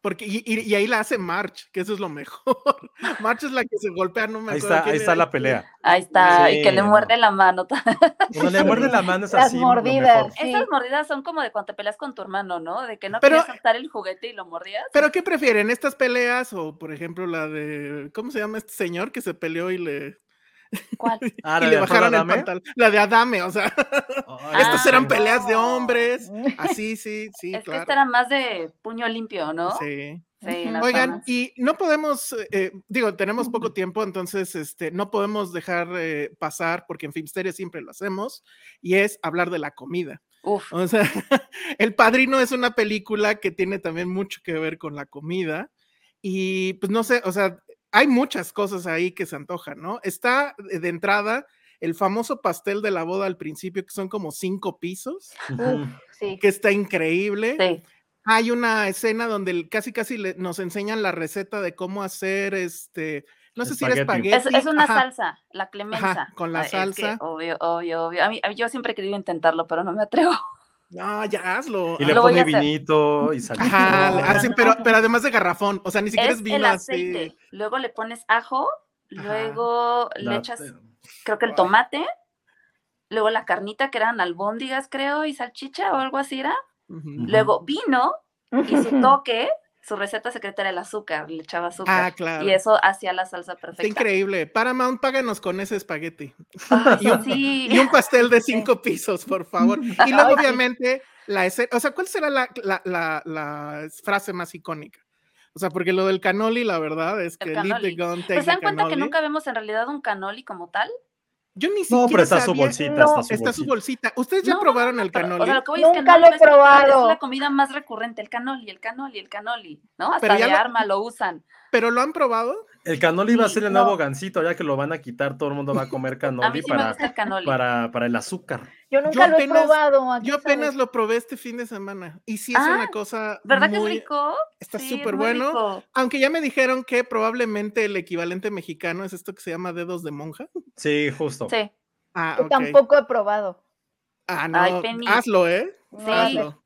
Porque, y, y- y ahí la hace March, que eso es lo mejor. March es la que se golpea, no me Ahí acuerdo está, quién ahí está la pelea. Ahí está, y que le muerde la mano. Cuando le muerde la mano es Las así. lo mordidas. mejor. Sí. Esas mordidas son como de cuando te peleas con tu hermano, ¿no? De que no Pero- querías soltar el juguete y lo mordías. ¿Pero qué prefieren? ¿Estas peleas o, por ejemplo, la de. ¿Cómo se llama este señor que se peleó y le, ¿Cuál? Ah, y ¿la le bajaron el Adame? pantalón? La de Adame, o sea. Estas Ah, eran peleas de hombres. Así, sí, sí, es que esta era más de puño limpio, ¿no? Sí. Sí, Oigan, y no podemos, eh, digo, tenemos poco tiempo, entonces este, no podemos dejar eh, pasar, porque en Filmsteria siempre lo hacemos, y es hablar de la comida. Uf. O sea, El Padrino es una película que tiene también mucho que ver con la comida, y pues no sé, o sea, hay muchas cosas ahí que se antojan, ¿no? Está de entrada el famoso pastel de la boda al principio, que son como cinco pisos. Sí. que está increíble. Sí. Hay una escena donde el- casi casi le- nos enseñan la receta de cómo hacer este, no sé si era Espagueti. Es, es una ajá, salsa, la clemenza. con la Ah, es que salsa. obvio, obvio, obvio. A mí, a mí- yo siempre he querido intentarlo, pero no me atrevo. No, ya hazlo. Y le pone vinito y salito. Ajá, No, así, no, pero, pero además de garrafón, o sea, ni siquiera es, Es vino el aceite. así. Luego le pones ajo, Ajá. luego le echas, creo que el tomate, luego la carnita que eran albóndigas, creo, y salchicha o algo así era. Luego vino y su toque, su receta secreta era el azúcar, le echaba azúcar. Ah, claro. Y eso hacía la salsa Está perfecta. increíble. Paramount, páganos con ese espagueti. Ay, Y un, sí. y un pastel de cinco pisos, por favor. Y luego, Ay, sí. obviamente, la escena, o sea, ¿cuál será la, la- la- la frase más icónica? O sea, porque lo del canoli, la verdad, es El que leave the cannoli. gun, take Pero se dan cuenta que nunca vemos en realidad un canoli como tal. Yo ni No, siquiera pero está su bolsita, No, está su Está su bolsita. bolsita. ¿Ustedes ya No, probaron el Pero, canoli? o sea, lo que voy es que Nunca no lo he probado. Es la comida más recurrente, el canoli, el canoli, el canoli, ¿no? Hasta Pero ya de lo- arma lo usan. ¿Pero lo han probado? El canoli va a ser el no. nuevo gancito, ya que lo van a quitar, todo el mundo va a comer A mí canoli sí me para, gusta el canoli. para, para el azúcar. Yo nunca Yo lo he probado. ¿a qué Yo apenas lo probé este fin de semana y sí es Ah, una cosa ¿Verdad que es muy... rico? Está súper muy bueno. rico. Aunque ya me dijeron que probablemente el equivalente mexicano es esto que se llama dedos de monja. Sí, justo. Sí. Ah, tampoco he probado. Ah, no, Ay, hazlo, ¿eh? Sí. Hazlo.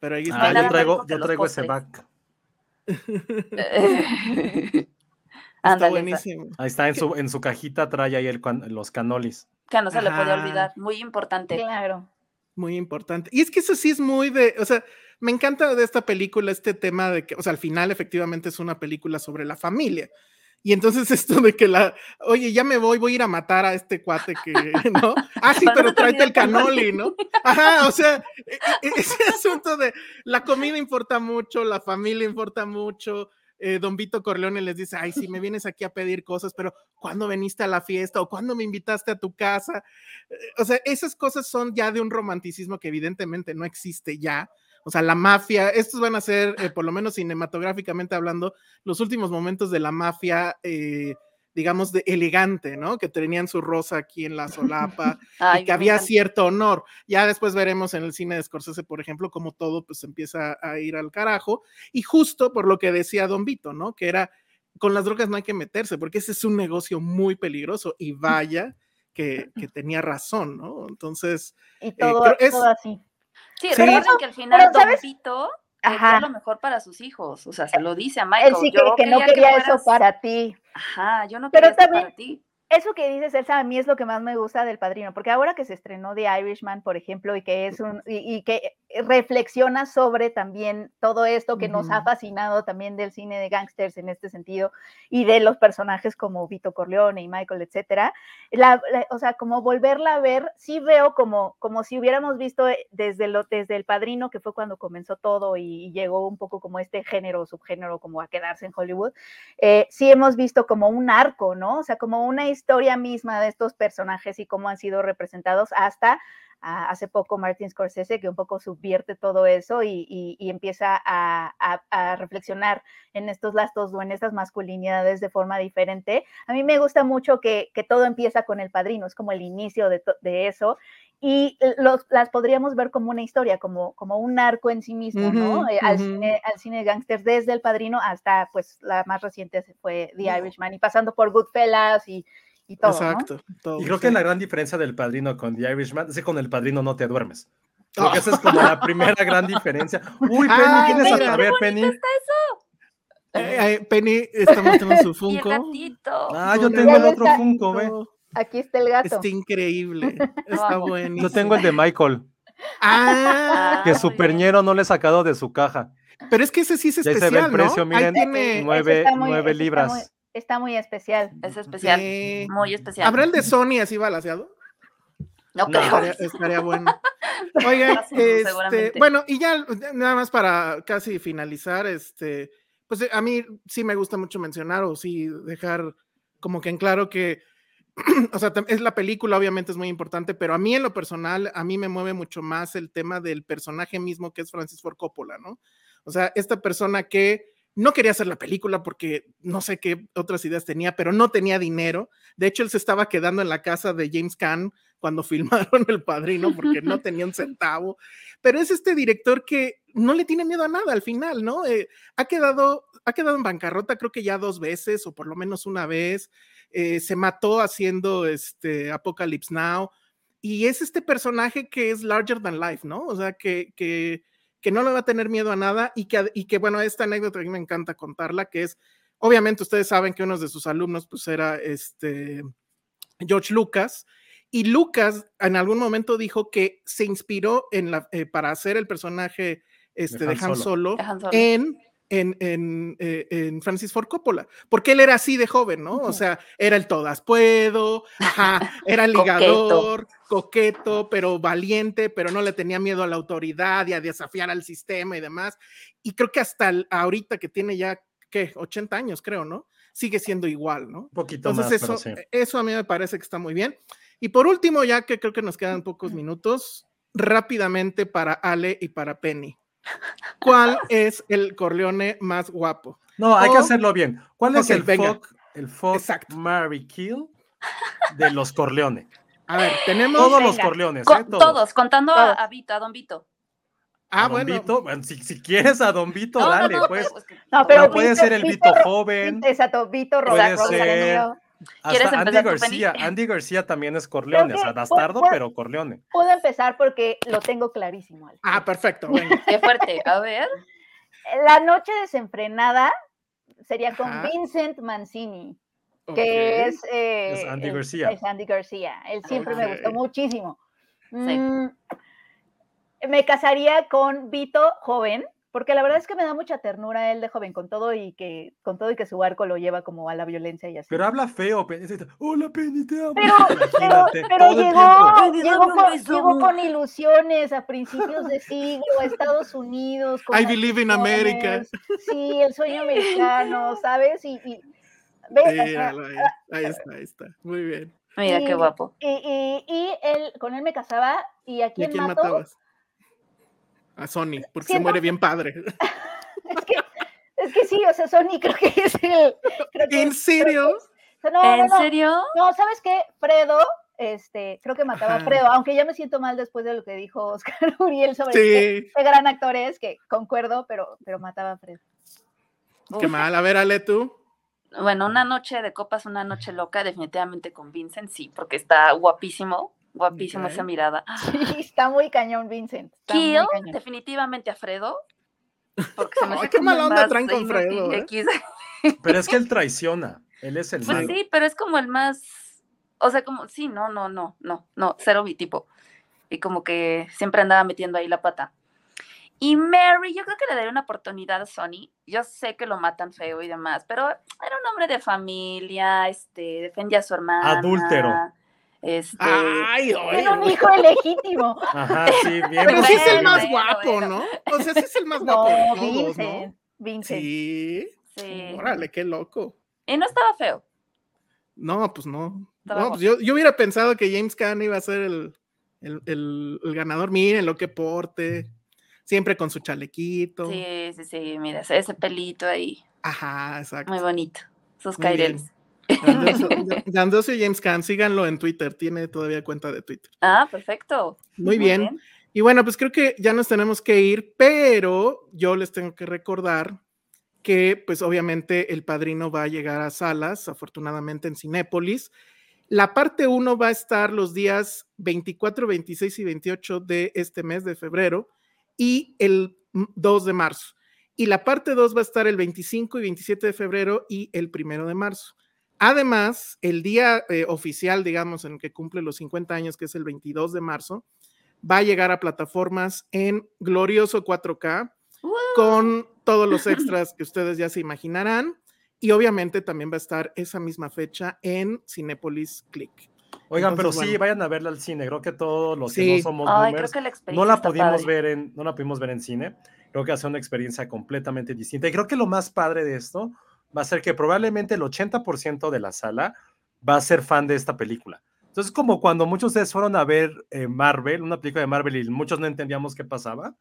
Pero ahí No está. Ah, yo traigo, yo traigo ese back. Está buenísimo. Ahí está, en su, en su cajita trae ahí el los canolis. Que no se le puede Ajá. olvidar. Muy importante. Claro. Muy importante. Y es que eso sí es muy de, o sea, me encanta de esta película este tema de que, o sea, al final efectivamente es una película sobre la familia. Y entonces esto de que la, oye, ya me voy, voy a ir a matar a este cuate que, ¿no? Ah, sí, pero tráete el canoli. ¿no? Ajá, o sea, e- e- ese asunto de la comida importa mucho, la familia importa mucho. Eh, don Vito Corleone les dice, ay, si me vienes aquí a pedir cosas, pero ¿cuándo viniste a la fiesta o cuándo me invitaste a tu casa? Eh, O sea, esas cosas son ya de un romanticismo que evidentemente no existe ya. O sea, la mafia, estos van a ser, eh, por lo menos cinematográficamente hablando, los últimos momentos de la mafia, digamos, de elegante, ¿no? Que tenían su rosa aquí en la solapa Ay, y que había encanta. cierto honor. Ya después veremos en el cine de Scorsese, por ejemplo, cómo todo pues empieza a ir al carajo. Y justo por lo que decía Don Vito, ¿no? Que era, con las drogas no hay que meterse, porque ese es un negocio muy peligroso y vaya que, que tenía razón, ¿no? Entonces, Y todo, creo es- todo así. Sí, Sí. recuerden que al final Don ¿sabes? Vito Ajá. lo mejor para sus hijos. O sea, se lo dice a Michael. Él sí yo que, que no quería quería eso para ti. Ajá, yo no Pero quería esto también- para ti. Eso que dices, Elsa, a mí es lo que más me gusta del Padrino, porque ahora que se estrenó The Irishman, por ejemplo, y que es un y, y que reflexiona sobre también todo esto que nos ha fascinado también del cine de gangsters en este sentido y de los personajes como Vito Corleone y Michael, etcétera. La- la- o sea, como volverla a ver, sí veo como como si hubiéramos visto eh, desde lo desde el Padrino, que fue cuando comenzó todo y, y llegó un poco como este género, subgénero, como a quedarse en Hollywood eh, sí hemos visto como un arco, ¿no? O sea, como una historia misma de estos personajes y cómo han sido representados hasta hace poco Martin Scorsese, que un poco subvierte todo eso y, empieza a, reflexionar en estos lastos o en estas masculinidades de forma diferente. A mí me gusta mucho que, todo empieza con el padrino, es como el inicio de, eso y las podríamos ver como una historia, como, como un arco en sí mismo, ¿no? Eh, al, cine, al cine gangster desde El Padrino hasta, pues, la más reciente fue The Irishman y pasando por Goodfellas y, y todo, Exacto. y creo que la gran diferencia del Padrino con The Irishman es que con El Padrino no te duermes. Creo que esa es como la primera gran diferencia. Uy, Penny, ah, ¿quieres saber, Penny? está eso? Eh, eh, Penny está mostrando su Funko. Ah, yo tengo el otro Funko, ve. Aquí está el gato. Está increíble. Está buenísimo. Yo tengo el de Michael. Ah, que su perñero no le he sacado de su caja. Pero es que ese sí es especial, se ve el precio, miren, nueve, libras. Está muy, especial. Es especial, muy especial. ¿Habrá el de Sony así balanceado? No, creo. Estaría, bueno. Oigan, este, bueno, y ya nada más para casi finalizar, este, pues a mí sí me gusta mucho mencionar o sí dejar como que en claro que o sea, es la película, obviamente es muy importante, pero a mí en lo personal, a mí me mueve mucho más el tema del personaje mismo que es Francis Ford Coppola, ¿no? O sea, esta persona que no quería hacer la película porque no sé qué otras ideas tenía, pero no tenía dinero. De hecho, él se estaba quedando en la casa de James Caan cuando filmaron El Padrino porque no tenía un centavo. Pero es este director que no le tiene miedo a nada al final, ¿no? Eh, ha, quedado, ha quedado en bancarrota creo que ya dos veces o por lo menos una vez. Eh, se mató haciendo este Apocalypse Now. Y es este personaje que es larger than life, ¿no? O sea, que, que, que no le va a tener miedo a nada y que, y que, bueno, esta anécdota a mí me encanta contarla, que es, obviamente ustedes saben que uno de sus alumnos, pues era este George Lucas, y Lucas en algún momento dijo que se inspiró en la, eh, para hacer el personaje este, de Han Solo. en en, eh, en, Francis Ford Coppola, porque él era así de joven, ¿no? O sea, era el todas puedo, era ligador, coqueto. pero valiente, pero no le tenía miedo a la autoridad y a desafiar al sistema y demás. Y creo que hasta ahorita que tiene ya, ¿qué? 80 años, creo, ¿no? Sigue siendo igual, ¿no? Un poquito Entonces, más. Eso, eso a mí me parece que está muy bien. Y por último, ya que creo que nos quedan pocos minutos, rápidamente para Ale y para Penny. ¿Cuál es el Corleone más guapo? No, hay que hacerlo bien. ¿Cuál es el fuck, el fuck Mary Kill de los Corleone? A ver, tenemos todos los Corleones, ¿eh? todos. contando A, Vito, a Don Vito. Ah, bueno. Vito, si, quieres a Don Vito, dale, pues. No, pero puede ser el Vito, joven. Exacto, Vito ser hasta Andy García, Andy García también es Corleone, o sea, bastardo, pero Corleone. Puedo empezar porque lo tengo clarísimo. Ah, perfecto. Qué fuerte. A ver. La noche desenfrenada sería con Vincent Mancini, que es, eh, Andy García. Es Andy García. Él siempre me gustó muchísimo. Mm, me casaría con Vito joven, porque la verdad es que me da mucha ternura él de joven con todo y que con todo y que su arco lo lleva como a la violencia y así. Pero habla feo, hola Penny, te amo. Pero, pero, llegó, llegó, con, ilusiones a principios de siglo a Estados Unidos. I believe in America. Sí, el sueño americano, ¿sabes? Y, y ahí, está, ahí está. Muy bien. Mira qué guapo. Y, y, él, con él me casaba y a quién, matabas? A Sony, porque se muere bien padre. es, que, es que sí, o sea, Sony creo que es el. ¿En serio? no, ¿En serio? No, ¿sabes qué? Fredo, este, creo que mataba a Fredo, aunque ya me siento mal después de lo que dijo Oscar Uriel sobre qué, gran actor es, que concuerdo, pero, pero mataba a Fredo. Qué mal, a ver, Ale, tú. Bueno, una noche de copas, una noche loca, definitivamente con Vincent, sí, porque está guapísimo. Guapísima esa mirada. Sí, está muy cañón, Vincent. Kill, definitivamente a Fredo. Porque se me Ay, qué mala onda traen con Fredo. ¿eh? Pero es que él traiciona. Él es el Pues sí, pero es como el más. O sea, como, sí, no, no, no, no, no, cero mi tipo. Y como que siempre andaba metiendo ahí la pata. Y Mary, yo creo que le daría una oportunidad a Sony. Yo sé que lo matan feo y demás, pero era un hombre de familia, este, defendía a su hermana. Adúltero. Este, Ay, un hijo legítimo. Ajá, sí, bien. Pero sí es el más guapo, ¿no? O sea, sí es el más guapo. No, Vincent, Vincent. Sí. Sí. Órale, qué loco. Y no estaba feo. No, pues no. no pues yo, yo, hubiera pensado que James Caan iba a ser el, el, ganador, miren lo que porte, siempre con su chalequito. Sí, sí, sí, mira, ese pelito ahí. Ajá, exacto. Muy bonito, sus caireles. Grandioso y James Caan, síganlo en Twitter, tiene todavía cuenta de Twitter. Ah, perfecto. Muy, bien. Y bueno, pues creo que ya nos tenemos que ir, pero yo les tengo que recordar que pues obviamente el padrino va a llegar a salas, afortunadamente en Cinépolis. La parte 1 va a estar los días 24, 26 y 28 de este mes de febrero y el 2 de marzo. Y la parte 2 va a estar el 25 y 27 de febrero y el 1 de marzo. Además, el día eh, oficial, digamos, en el que cumple los 50 años, que es el 22 de marzo, va a llegar a plataformas en glorioso 4K con todos los extras que ustedes ya se imaginarán. Y obviamente también va a estar esa misma fecha en Cinepolis Click. Oigan, pero sí, vayan a verla al cine. Creo que todos los que no somos boomers, no la pudimos ver en, no la pudimos ver en cine. Creo que va a ser una experiencia completamente distinta. Y creo que lo más padre de esto va a ser que probablemente el 80% de la sala va a ser fan de esta película. Entonces, como cuando muchos de ustedes fueron a ver eh, Marvel, una película de Marvel, y muchos no entendíamos qué pasaba,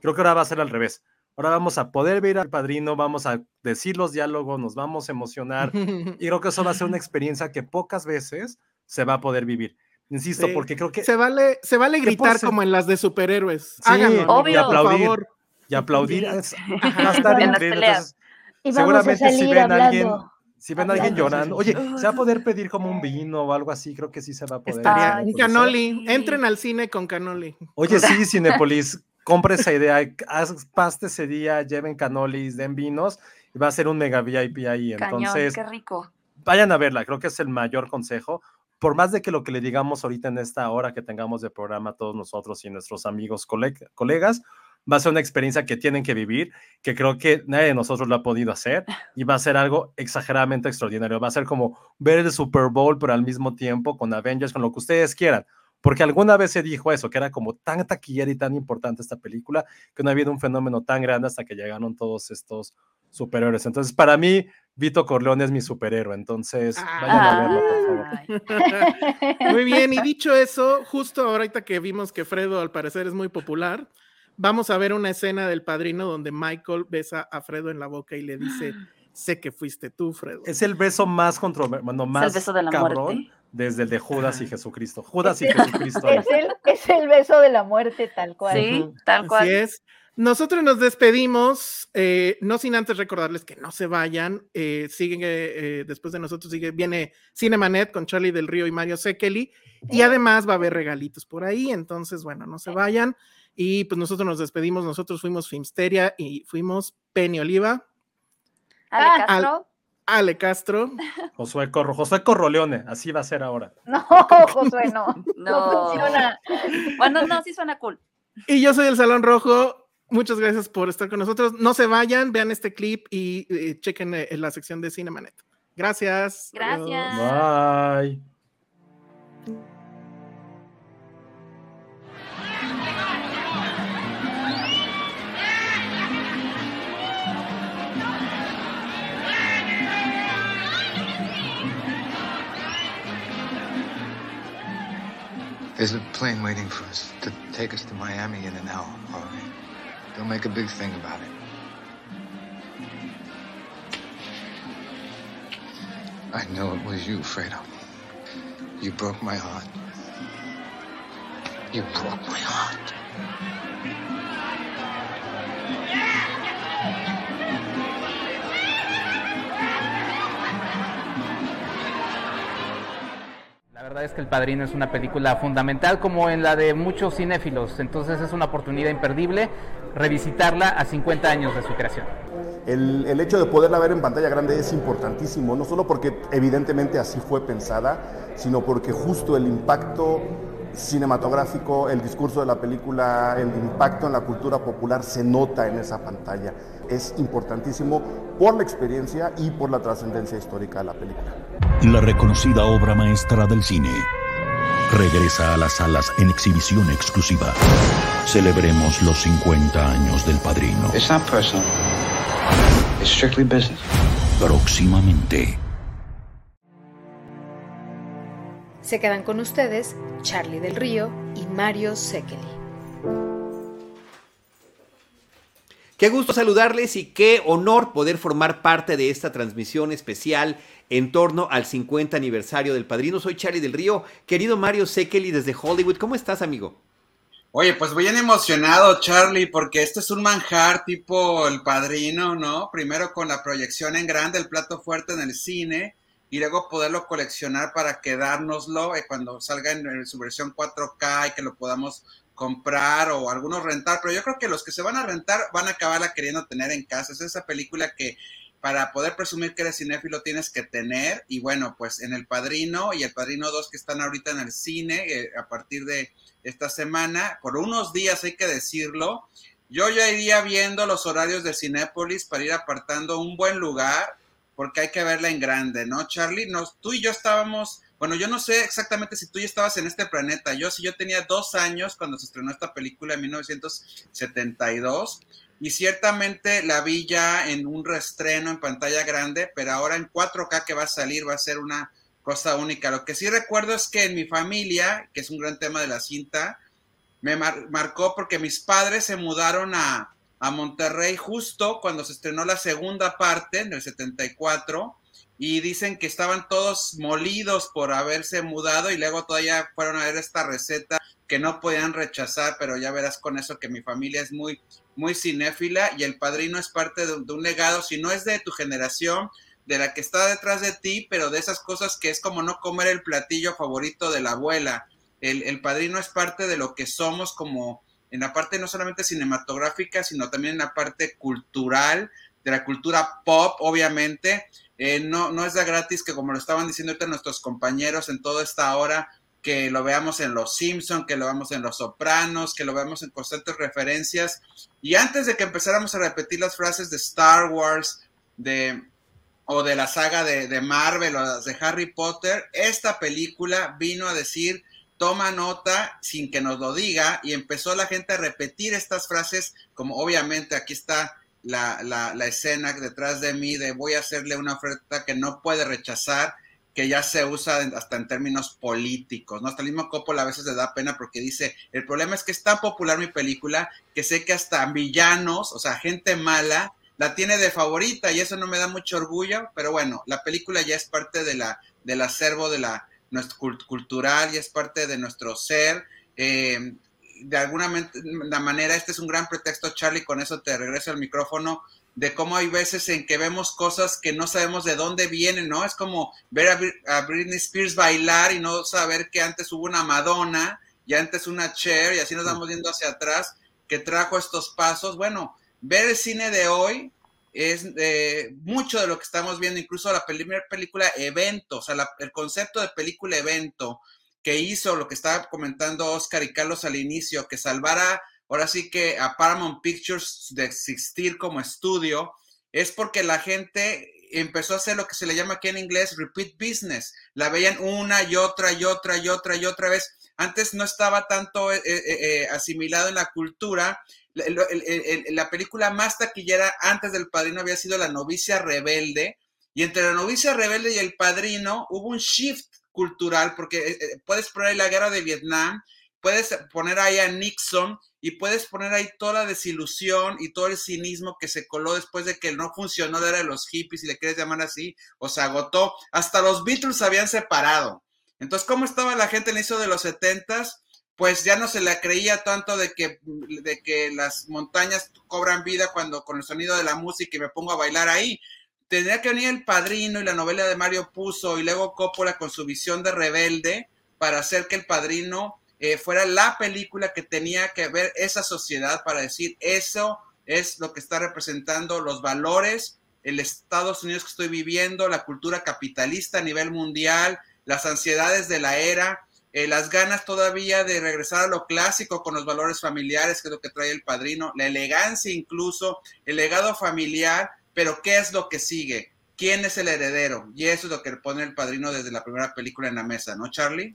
creo que ahora va a ser al revés. Ahora vamos a poder ver al padrino, vamos a decir los diálogos, nos vamos a emocionar. y creo que eso va a ser una experiencia que pocas veces se va a poder vivir. Insisto, porque creo que. Se vale, se vale gritar como en las de superhéroes. Sí, Háganlo, y aplaudir. Por favor. Y aplaudir. va a estar increíble. seguramente si ven a alguien. Si ven a alguien llorando, oye, se va a poder pedir como un vino o algo así, creo que sí se va a poder. Estaría, un canoli, entren al cine con canoli. Oye, sí, Cinepolis, compre esa idea, haz paste ese día, lleven canolis, den vinos, y va a ser un mega VIP ahí. Entonces, qué rico. Vayan a verla, creo que es el mayor consejo. Por más de que lo que le digamos ahorita en esta hora que tengamos de programa todos nosotros y nuestros amigos, colegas, va a ser una experiencia que tienen que vivir, que creo que nadie de nosotros lo ha podido hacer y va a ser algo exageradamente extraordinario. Va a ser como ver el Super Bowl, pero al mismo tiempo con Avengers, con lo que ustedes quieran porque alguna vez se dijo eso, que era como tan taquillera y tan importante esta película, que no ha habido un fenómeno tan grande hasta que llegaron todos estos superhéroes. Entonces, para mí, Vito Corleone es mi superhéroe, entonces vayan a verlo, por favor. Muy bien, y dicho eso, justo ahorita que vimos que Fredo al parecer es muy popular, vamos a ver una escena del padrino donde Michael besa a Fredo en la boca y le dice, sé que fuiste tú, Fredo. Es el beso más controvertido, más el beso de la cabrón desde el de Judas y Jesucristo. Judas y Jesucristo. Es el, beso de la muerte, tal cual. Sí, tal cual. Así es. Nosotros nos despedimos, eh, no sin antes recordarles que no se vayan. Eh, siguen, eh, después de nosotros sigue, viene Cinemanet con Charlie del Río y Mario Sekeli. Y además va a haber regalitos por ahí. Entonces, bueno, no se vayan. Y pues nosotros nos despedimos. Nosotros fuimos Filmsteria y fuimos Penny Oliva. Ale Castro. Ale Castro. Josué Corro, Josué Corroleone, así va a ser ahora. No, Josué, no. no. funciona. Bueno, no, sí suena cool. Y yo soy el Salón Rojo. Muchas gracias por estar con nosotros. No se vayan, vean este clip y, eh, chequen en eh, la sección de Cinemanet. Gracias. Gracias. Bye. There's a plane waiting for us to take us to Miami in an hour, all right? Don't make a big thing about it. I know it was you, Fredo. You broke my heart. You broke my heart. Verdad es que El Padrino es una película fundamental como en la de muchos cinéfilos, entonces es una oportunidad imperdible revisitarla a 50 años de su creación. El, el, hecho de poderla ver en pantalla grande es importantísimo, no solo porque evidentemente así fue pensada, sino porque justo el impacto cinematográfico, el discurso de la película, el impacto en la cultura popular se nota en esa pantalla. Es importantísimo por la experiencia y por la trascendencia histórica de la película. La reconocida obra maestra del cine regresa a las salas en exhibición exclusiva. Celebremos los 50 años del padrino. It's not personal. It's strictly business. Próximamente. Se quedan con ustedes Charlie del Río y Mario Sekeli. Qué gusto saludarles y qué honor poder formar parte de esta transmisión especial en torno al 50 aniversario del Padrino. Soy Charlie del Río. Querido Mario Sekeli desde Hollywood, ¿cómo estás, amigo? Oye, pues bien emocionado, Charlie, porque este es un manjar tipo El Padrino, ¿no? Primero con la proyección en grande, el plato fuerte en el cine, y luego poderlo coleccionar para quedárnoslo eh, cuando salga en, su versión 4K y que lo podamos comprar o algunos rentar, pero yo creo que los que se van a rentar van a acabarla queriendo tener en casa. Es esa película que para poder presumir que eres cinéfilo tienes que tener. Y bueno, pues en El Padrino y El Padrino 2 que están ahorita en el cine eh, a partir de esta semana, por unos días hay que decirlo, yo ya iría viendo los horarios de Cinépolis para ir apartando un buen lugar, porque hay que verla en grande, ¿no, Charlie? Nos, tú y yo estábamos, bueno, yo no sé exactamente si tú ya estabas en este planeta, yo sí, yo tenía dos años cuando se estrenó esta película en 1972 y ciertamente la vi ya en un restreno en pantalla grande, pero ahora en 4K que va a salir va a ser una cosa única. Lo que sí recuerdo es que en mi familia, que es un gran tema de la cinta, me marcó porque mis padres se mudaron a, a Monterrey justo cuando se estrenó la segunda parte, en el 74, y dicen que estaban todos molidos por haberse mudado y luego todavía fueron a ver esta receta que no podían rechazar, pero ya verás con eso que mi familia es muy muy cinéfila y el padrino es parte de, un legado, si no es de tu generación, de la que está detrás de ti, pero de esas cosas que es como no comer el platillo favorito de la abuela. El, el padrino es parte de lo que somos como en la parte no solamente cinematográfica, sino también en la parte cultural, de la cultura pop, obviamente. Eh, no, no es de gratis que como lo estaban diciendo ahorita nuestros compañeros en toda esta hora, que lo veamos en Los Simpson, que lo veamos en Los Sopranos, que lo veamos en constantes referencias. Y antes de que empezáramos a repetir las frases de Star Wars, de o de la saga de, de Marvel o las de Harry Potter, esta película vino a decir toma nota sin que nos lo diga y empezó la gente a repetir estas frases como obviamente aquí está la, la, la, escena detrás de mí de voy a hacerle una oferta que no puede rechazar que ya se usa hasta en términos políticos, ¿no? Hasta el mismo Coppola a veces le da pena porque dice, el problema es que es tan popular mi película que sé que hasta villanos, o sea, gente mala, la tiene de favorita y eso no me da mucho orgullo, pero bueno, la película ya es parte de la, del acervo de la nuestro cultural y es parte de nuestro ser. Eh, de alguna manera, este es un gran pretexto, Charlie, con eso te regreso al micrófono de cómo hay veces en que vemos cosas que no sabemos de dónde vienen, ¿no? Es como ver a, Britney Spears bailar y no saber que antes hubo una Madonna y antes una Cher y así nos vamos viendo hacia atrás que trajo estos pasos. Bueno, ver el cine de hoy es eh, mucho de lo que estamos viendo, incluso la primera película evento, o sea, el concepto de película evento que hizo lo que estaba comentando Oscar y Carlos al inicio, que salvara ahora sí que a Paramount Pictures de existir como estudio, es porque la gente empezó a hacer lo que se le llama aquí en inglés repeat business. La veían una y otra y otra y otra y otra vez. Antes no estaba tanto eh, eh, eh, asimilado en la cultura. La, película más taquillera antes del Padrino había sido La novicia rebelde. Y entre La novicia rebelde y El Padrino hubo un shift cultural porque puedes poner la guerra de Vietnam, puedes poner ahí a Nixon y puedes poner ahí toda la desilusión y todo el cinismo que se coló después de que no funcionó era de los hippies, si le quieres llamar así, o se agotó. Hasta los Beatles se habían separado. Entonces, ¿cómo estaba la gente en inicio de los setentas? Pues ya no se le creía tanto de que, de que las montañas cobran vida cuando con el sonido de la música y me pongo a bailar ahí. Tendría que venir el padrino y la novela de Mario Puzo y luego Coppola con su visión de rebelde para hacer que el padrino eh, fuera la película que tenía que ver esa sociedad para decir eso es lo que está representando los valores, el Estados Unidos que estoy viviendo, la cultura capitalista a nivel mundial, las ansiedades de la era, eh, las ganas todavía de regresar a lo clásico con los valores familiares, que es lo que trae el padrino, la elegancia incluso, el legado familiar, pero ¿qué es lo que sigue? ¿Quién es el heredero? Y eso es lo que pone el padrino desde la primera película en la mesa, ¿no, Charlie?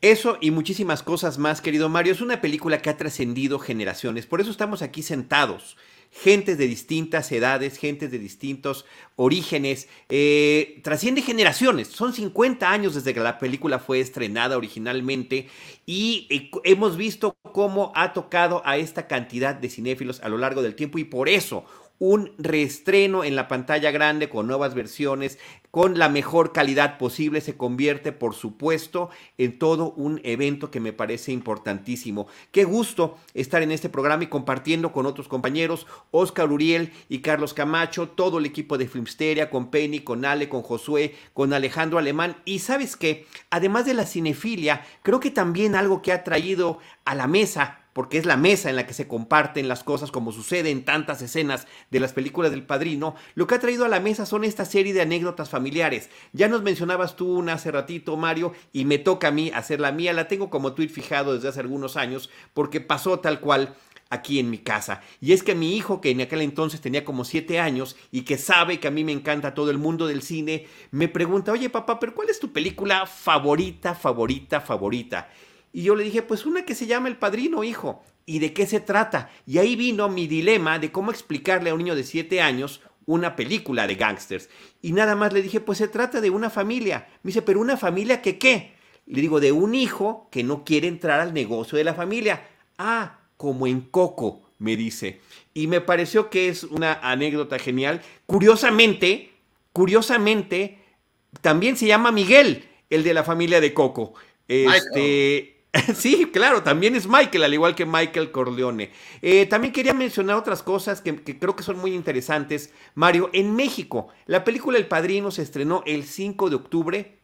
Eso y muchísimas cosas más, querido Mario. Es una película que ha trascendido generaciones. Por eso estamos aquí sentados. gentes de distintas edades, gentes de distintos orígenes, eh, trasciende generaciones. Son 50 años desde que la película fue estrenada originalmente y eh, hemos visto cómo ha tocado a esta cantidad de cinéfilos a lo largo del tiempo y por eso un reestreno en la pantalla grande con nuevas versiones, con la mejor calidad posible, se convierte, por supuesto, en todo un evento que me parece importantísimo. Qué gusto estar en este programa y compartiendo con otros compañeros, Oscar Uriel y Carlos Camacho, todo el equipo de Filmsteria, con Penny, con Ale, con Josué, con Alejandro Alemán. Y sabes qué, además de la cinefilia, creo que también algo que ha traído a la mesa porque es la mesa en la que se comparten las cosas como sucede en tantas escenas de las películas del padrino, lo que ha traído a la mesa son esta serie de anécdotas familiares. Ya nos mencionabas tú una hace ratito, Mario, y me toca a mí hacer la mía, la tengo como tweet fijado desde hace algunos años, porque pasó tal cual aquí en mi casa. Y es que mi hijo, que en aquel entonces tenía como siete años y que sabe que a mí me encanta todo el mundo del cine, me pregunta, oye papá, pero ¿cuál es tu película favorita, favorita, favorita? Y yo le dije, pues una que se llama El Padrino, hijo. ¿Y de qué se trata? Y ahí vino mi dilema de cómo explicarle a un niño de 7 años una película de gángsters. Y nada más le dije, pues se trata de una familia. Me dice, pero una familia que qué? Le digo, de un hijo que no quiere entrar al negocio de la familia. Ah, como en Coco, me dice. Y me pareció que es una anécdota genial. Curiosamente, curiosamente, también se llama Miguel, el de la familia de Coco. Este, Sí, claro, también es Michael, al igual que Michael Corleone. Eh, también quería mencionar otras cosas que, creo que son muy interesantes. Mario, en México, la película El Padrino se estrenó el 5 de octubre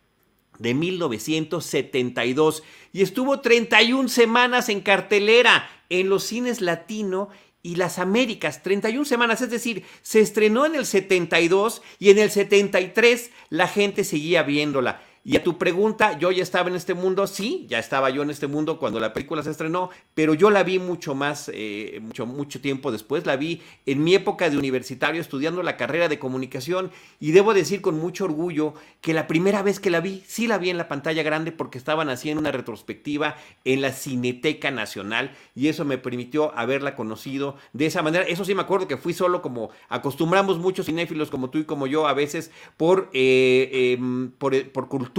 de 1972 y estuvo 31 semanas en cartelera en los cines latino y las Américas, 31 semanas, es decir, se estrenó en el 72 y en el 73 la gente seguía viéndola. Y a tu pregunta, yo ya estaba en este mundo, sí, ya estaba yo en este mundo cuando la película se estrenó, pero yo la vi mucho más, eh, mucho, mucho tiempo después, la vi en mi época de universitario estudiando la carrera de comunicación y debo decir con mucho orgullo que la primera vez que la vi, sí la vi en la pantalla grande porque estaban haciendo una retrospectiva en la Cineteca Nacional y eso me permitió haberla conocido de esa manera. Eso sí me acuerdo que fui solo como acostumbramos muchos cinéfilos como tú y como yo a veces por, eh, em, por, por cultura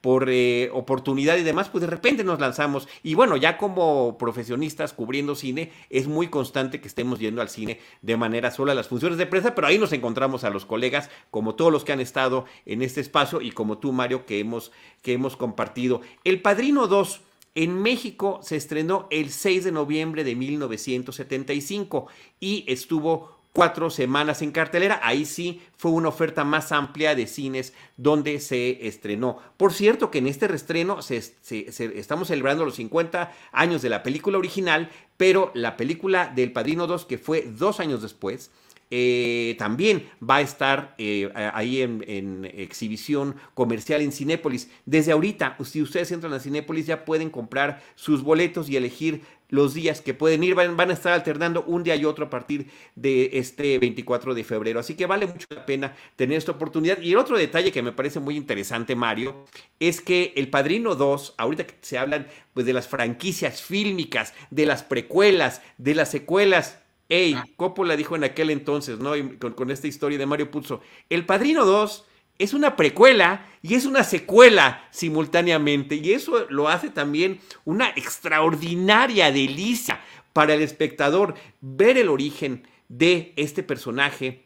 por eh, oportunidad y demás, pues de repente nos lanzamos. Y bueno, ya como profesionistas cubriendo cine, es muy constante que estemos yendo al cine de manera sola las funciones de prensa, pero ahí nos encontramos a los colegas, como todos los que han estado en este espacio y como tú, Mario, que hemos, que hemos compartido. El Padrino 2. En México se estrenó el 6 de noviembre de 1975 y estuvo cuatro semanas en cartelera. Ahí sí fue una oferta más amplia de cines donde se estrenó. Por cierto que en este reestreno se, estamos celebrando los 50 años de la película original, pero la película del Padrino 2, que fue dos años después, eh, también va a estar eh, ahí en, en, exhibición comercial en Cinépolis. Desde ahorita, si ustedes entran a Cinépolis, ya pueden comprar sus boletos y elegir los días que pueden ir, van, a estar alternando un día y otro a partir de este 24 de febrero. Así que vale mucho la pena tener esta oportunidad. Y el otro detalle que me parece muy interesante, Mario, es que El Padrino 2, ahorita que se hablan pues, de las franquicias fílmicas, de las precuelas, de las secuelas, Ey, ah. Coppola dijo en aquel entonces, ¿no? con, con esta historia de Mario Puzo, El Padrino 2 es una precuela y es una secuela simultáneamente. Y eso lo hace también una extraordinaria delicia para el espectador ver el origen de este personaje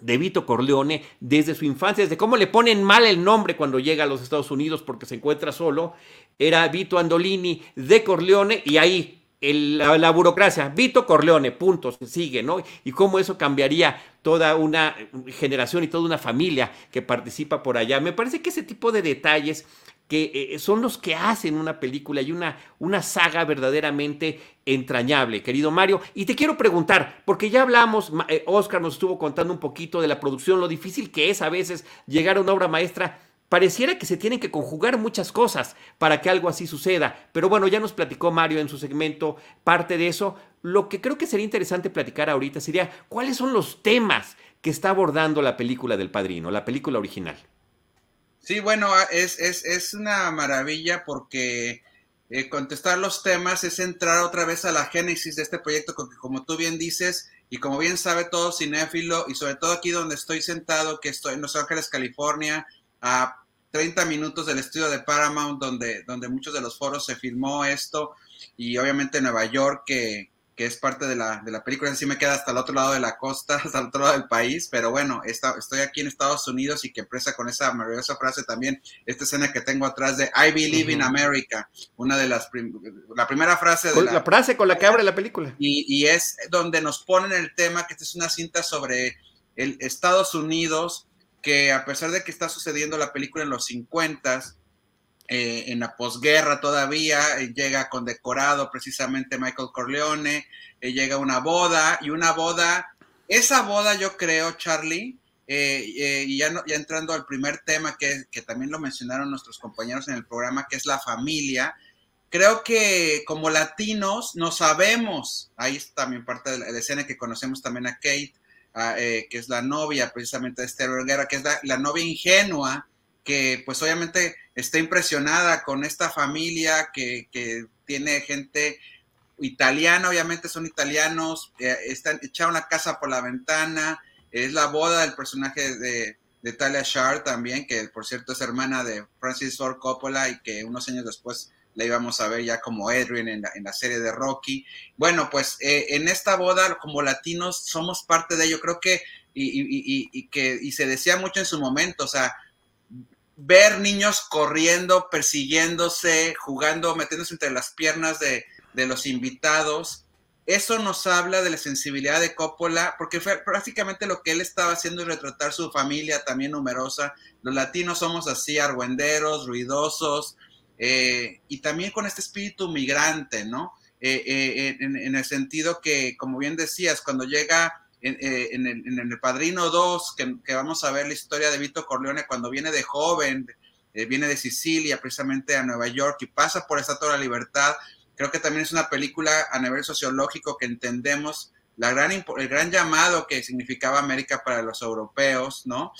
de Vito Corleone desde su infancia, desde cómo le ponen mal el nombre cuando llega a los Estados Unidos porque se encuentra solo. Era Vito Andolini de Corleone y ahí la, burocracia, Vito Corleone, punto, sigue, ¿no? Y cómo eso cambiaría toda una generación y toda una familia que participa por allá. Me parece que ese tipo de detalles que eh, son los que hacen una película y una, una saga verdaderamente entrañable, querido Mario. Y te quiero preguntar, porque ya hablamos, eh, Oscar nos estuvo contando un poquito de la producción, lo difícil que es a veces llegar a una obra maestra Pareciera que se tienen que conjugar muchas cosas para que algo así suceda, pero bueno, ya nos platicó Mario en su segmento parte de eso. Lo que creo que sería interesante platicar ahorita sería cuáles son los temas que está abordando la película del Padrino, la película original. Sí, bueno, es, es, una maravilla porque eh, contestar los temas es entrar otra vez a la génesis de este proyecto, porque como tú bien dices, y como bien sabe todo cinéfilo, y sobre todo aquí donde estoy sentado, que estoy en Los Ángeles, California, a 30 minutos del estudio de Paramount, donde, donde muchos de los foros se filmó esto, y obviamente Nueva York, que, que es parte de la, de la película, en sí me queda hasta el otro lado de la costa, hasta el otro lado del país, pero bueno, estoy aquí en Estados Unidos y que empresa con esa maravillosa frase también, esta escena que tengo atrás de I Believe in America, una de las, la primera frase de la, frase con la que abre la película. Y, y es donde nos ponen el tema, que esta es una cinta sobre el Estados Unidos, que a pesar de que está sucediendo la película en los 50, eh, en la posguerra todavía, eh, llega condecorado precisamente Michael Corleone, eh, llega una boda y una boda, esa boda yo creo, Charlie, y ya, ya, entrando al primer tema que, que, también lo mencionaron nuestros compañeros en el programa, que es la familia, creo que como latinos no sabemos, ahí está también parte de la, escena que conocemos también a Kate, que es la novia precisamente de Esther Guerra, que es la, novia ingenua, que pues obviamente está impresionada con esta familia que, tiene gente italiana, obviamente son italianos, eh, están echaron la casa por la ventana, es la boda del personaje de, de Talia Shard también, que por cierto es hermana de Francis Ford Coppola y que unos años después la íbamos a ver ya como Adrian en la, serie de Rocky. Bueno, pues eh, en esta boda como latinos somos parte de ello, creo que y, y, que y se decía mucho en su momento, o sea, ver niños corriendo, persiguiéndose, jugando, metiéndose entre las piernas de, los invitados. Eso nos habla de la sensibilidad de Coppola, porque fue prácticamente lo que él estaba haciendo es retratar su familia también numerosa. Los latinos somos así, argüenderos, ruidosos, eh, y también con este espíritu migrante, ¿no? Eh, eh, en, el sentido que, como bien decías, cuando llega eh, en, el, Padrino 2, que, vamos a ver la historia de Vito Corleone cuando viene de joven, eh, viene de Sicilia precisamente a Nueva York y pasa por esta Torre de Libertad. Creo que también es una película a nivel sociológico que entendemos la gran, el gran llamado que significaba América para los europeos, ¿no?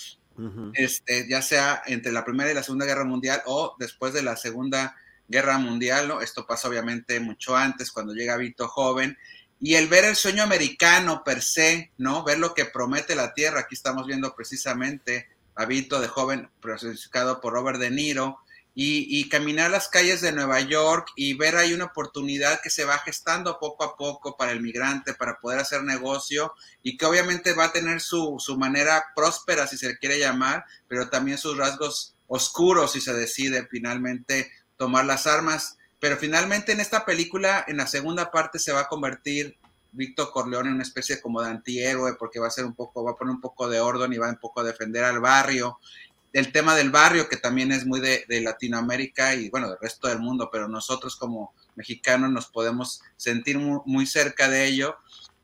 Este, ya sea entre la Primera y la Segunda Guerra Mundial o después de la Segunda Guerra Mundial, ¿no? Esto pasa obviamente mucho antes, cuando llega Vito joven, y el ver el sueño americano per se, ¿no? Ver lo que promete la tierra. Aquí estamos viendo precisamente a Vito de joven, personificado por Robert De Niro, y, caminar las calles de Nueva York y ver ahí una oportunidad que se va gestando poco a poco para el migrante, para poder hacer negocio y que obviamente va a tener su, su manera próspera, si se le quiere llamar, pero también sus rasgos oscuros si se decide finalmente tomar las armas. Pero finalmente en esta película, en la segunda parte, se va a convertir Víctor Corleone en una especie como de antihéroe, porque va a ser un poco, va a poner un poco de orden y va un poco a defender al barrio. El tema del barrio, que también es muy de, Latinoamérica y bueno, del resto del mundo, pero nosotros como mexicanos nos podemos sentir muy, cerca de ello.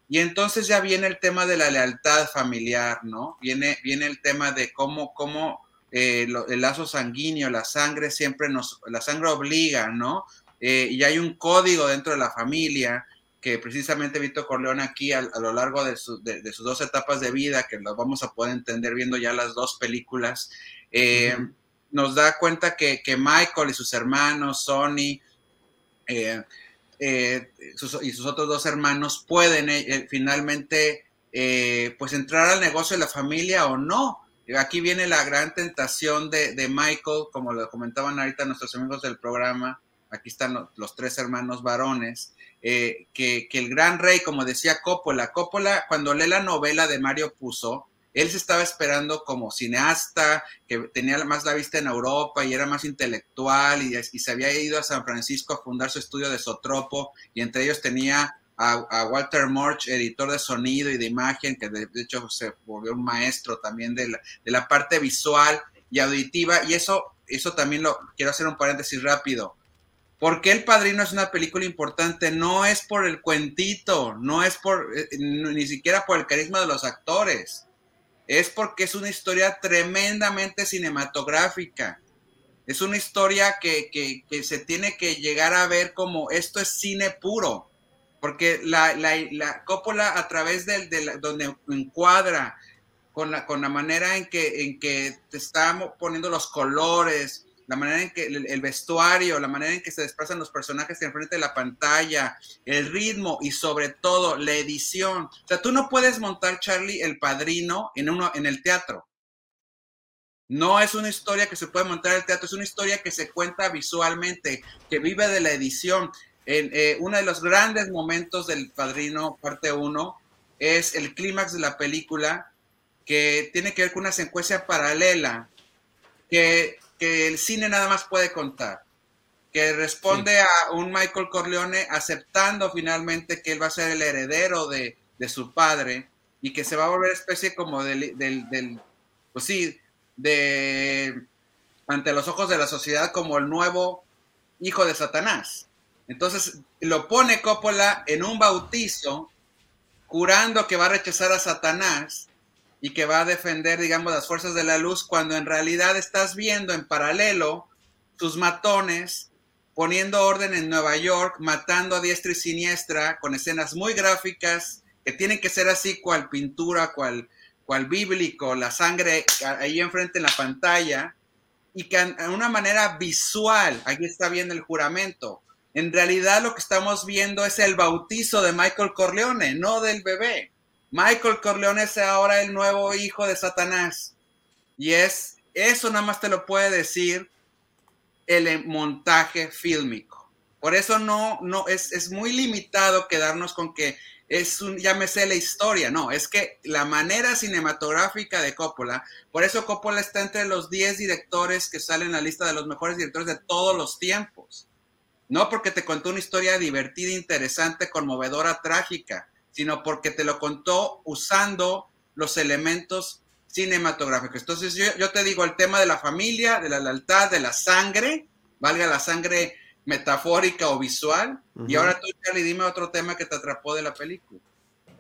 Y entonces ya viene el tema de la lealtad familiar, ¿no? Viene, viene el tema de cómo, cómo eh, el lazo sanguíneo, la sangre siempre nos, la sangre obliga, ¿no? Eh, y hay un código dentro de la familia que precisamente Vito Corleone aquí a, lo largo de, sus dos etapas de vida, que lo vamos a poder entender viendo ya las dos películas, eh, nos da cuenta que, Michael y sus hermanos, Sonny, eh, y sus otros dos hermanos pueden finalmente pues entrar al negocio de la familia o no. Aquí viene la gran tentación de, de Michael, como lo comentaban ahorita nuestros amigos del programa, aquí están los, tres hermanos varones, eh, que, el gran rey, como decía Coppola, Coppola cuando lee la novela de Mario Puzo, él se estaba esperando como cineasta, que tenía más la vista en Europa y era más intelectual y, se había ido a San Francisco a fundar su estudio de Sotropo y entre ellos tenía a, Walter Murch, editor de sonido y de imagen, que de, hecho se volvió un maestro también de la, de la parte visual y auditiva y eso, eso también lo quiero hacer un paréntesis rápido porque El Padrino es una película importante? No es por el cuentito, no es por, eh, ni siquiera por el carisma de los actores. Es porque es una historia tremendamente cinematográfica. Es una historia que, se tiene que llegar a ver como esto es cine puro. Porque la, la, Coppola a través del, de donde encuadra con la, con la manera en que, en que te está poniendo los colores, la manera en que el, vestuario, la manera en que se desplazan los personajes enfrente de la pantalla, el ritmo y sobre todo la edición. O sea, tú no puedes montar Charlie el padrino en, uno, en el teatro. No es una historia que se puede montar en el teatro, es una historia que se cuenta visualmente, que vive de la edición. En, eh, uno de los grandes momentos del Padrino, parte 1, es el clímax de la película, que tiene que ver con una secuencia paralela que, el cine nada más puede contar, que responde a un Michael Corleone aceptando finalmente que él va a ser el heredero de, su padre y que se va a volver especie como del, del, pues sí, de ante los ojos de la sociedad como el nuevo hijo de Satanás. Entonces lo pone Coppola en un bautizo, jurando que va a rechazar a Satanás y que va a defender, digamos, las fuerzas de la luz, cuando en realidad estás viendo en paralelo sus matones poniendo orden en Nueva York, matando a diestra y siniestra, con escenas muy gráficas, que tienen que ser así, cual pintura, cual, cual bíblico, la sangre ahí enfrente en la pantalla, y que de una manera visual, aquí está viendo el juramento. En realidad lo que estamos viendo es el bautizo de Michael Corleone, no del bebé. Michael Corleone es ahora el nuevo hijo de Satanás. Y es, eso nada más te lo puede decir el montaje fílmico. Por eso no, no, es, es muy limitado quedarnos con que es un, llámese la historia, no, es que la manera cinematográfica de Coppola, por eso Coppola está entre los 10 directores que salen en la lista de los mejores directores de todos los tiempos. No porque te contó una historia divertida, interesante, conmovedora, trágica, sino porque te lo contó usando los elementos cinematográficos. Entonces yo, te digo el tema de la familia, de la lealtad, de la sangre, valga la sangre metafórica o visual. Y ahora tú, Charlie, dime otro tema que te atrapó de la película.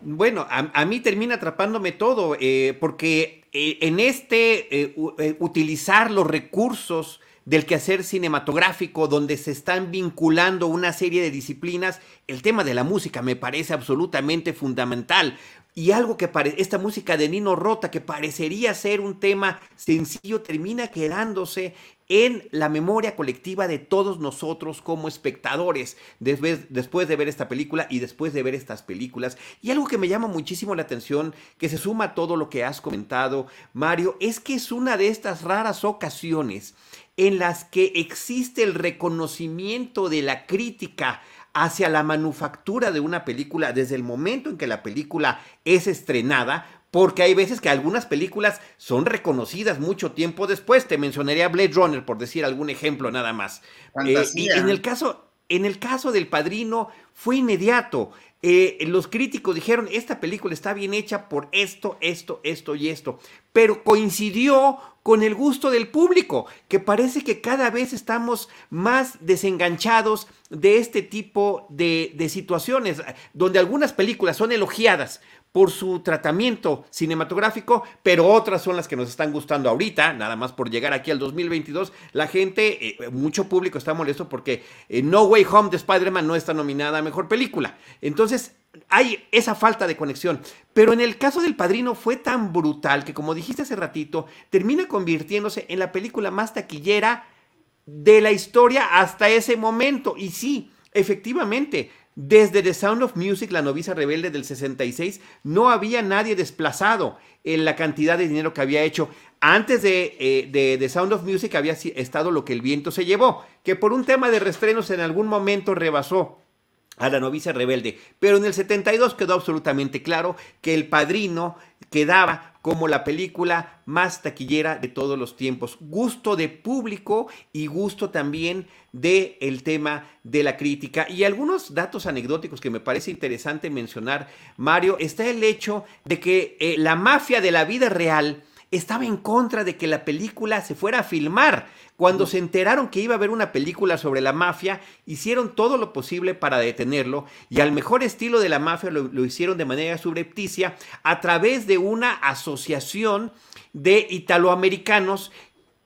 Bueno, a, mí termina atrapándome todo, eh, porque eh, en este eh, utilizar los recursos del quehacer cinematográfico, donde se están vinculando una serie de disciplinas, el tema de la música me parece absolutamente fundamental. Y algo que esta música de Nino Rota, que parecería ser un tema sencillo, termina quedándose en la memoria colectiva de todos nosotros como espectadores después, después, de ver esta película y después de ver estas películas. Y algo que me llama muchísimo la atención, que se suma a todo lo que has comentado, Mario, es que es una de estas raras ocasiones en las que existe el reconocimiento de la crítica hacia la manufactura de una película desde el momento en que la película es estrenada, porque hay veces que algunas películas son reconocidas mucho tiempo después. Te mencionaría Blade Runner por decir algún ejemplo nada más. Eh, y en el caso en el caso del Padrino fue inmediato. Eh, los críticos dijeron, esta película está bien hecha por esto, esto, esto y esto. Pero coincidió con el gusto del público, que parece que cada vez estamos más desenganchados de este tipo de, de situaciones, donde algunas películas son elogiadas por su tratamiento cinematográfico, pero otras son las que nos están gustando ahorita, nada más por llegar aquí al 2022. La gente, eh, mucho público está molesto porque eh, No Way Home de Spider-Man no está nominada a Mejor Película. Entonces, hay esa falta de conexión. Pero en el caso del Padrino fue tan brutal que, como dijiste hace ratito, termina convirtiéndose en la película más taquillera de la historia hasta ese momento. Y sí, efectivamente, desde The Sound of Music, la novicia rebelde del 66, no había nadie desplazado en la cantidad de dinero que había hecho. Antes de, eh, The Sound of Music había estado lo que el viento se llevó, que por un tema de restrenos en algún momento rebasó a la novicia rebelde. Pero en el 72 quedó absolutamente claro que El Padrino quedaba como la película más taquillera de todos los tiempos. Gusto de público y gusto también del el tema de la crítica. Y algunos datos anecdóticos que me parece interesante mencionar, Mario, está el hecho de que eh, la mafia de la vida real estaba en contra de que la película se fuera a filmar. Cuando se enteraron que iba a haber una película sobre la mafia, hicieron todo lo posible para detenerlo y al mejor estilo de la mafia lo, hicieron de manera subrepticia a través de una asociación de italoamericanos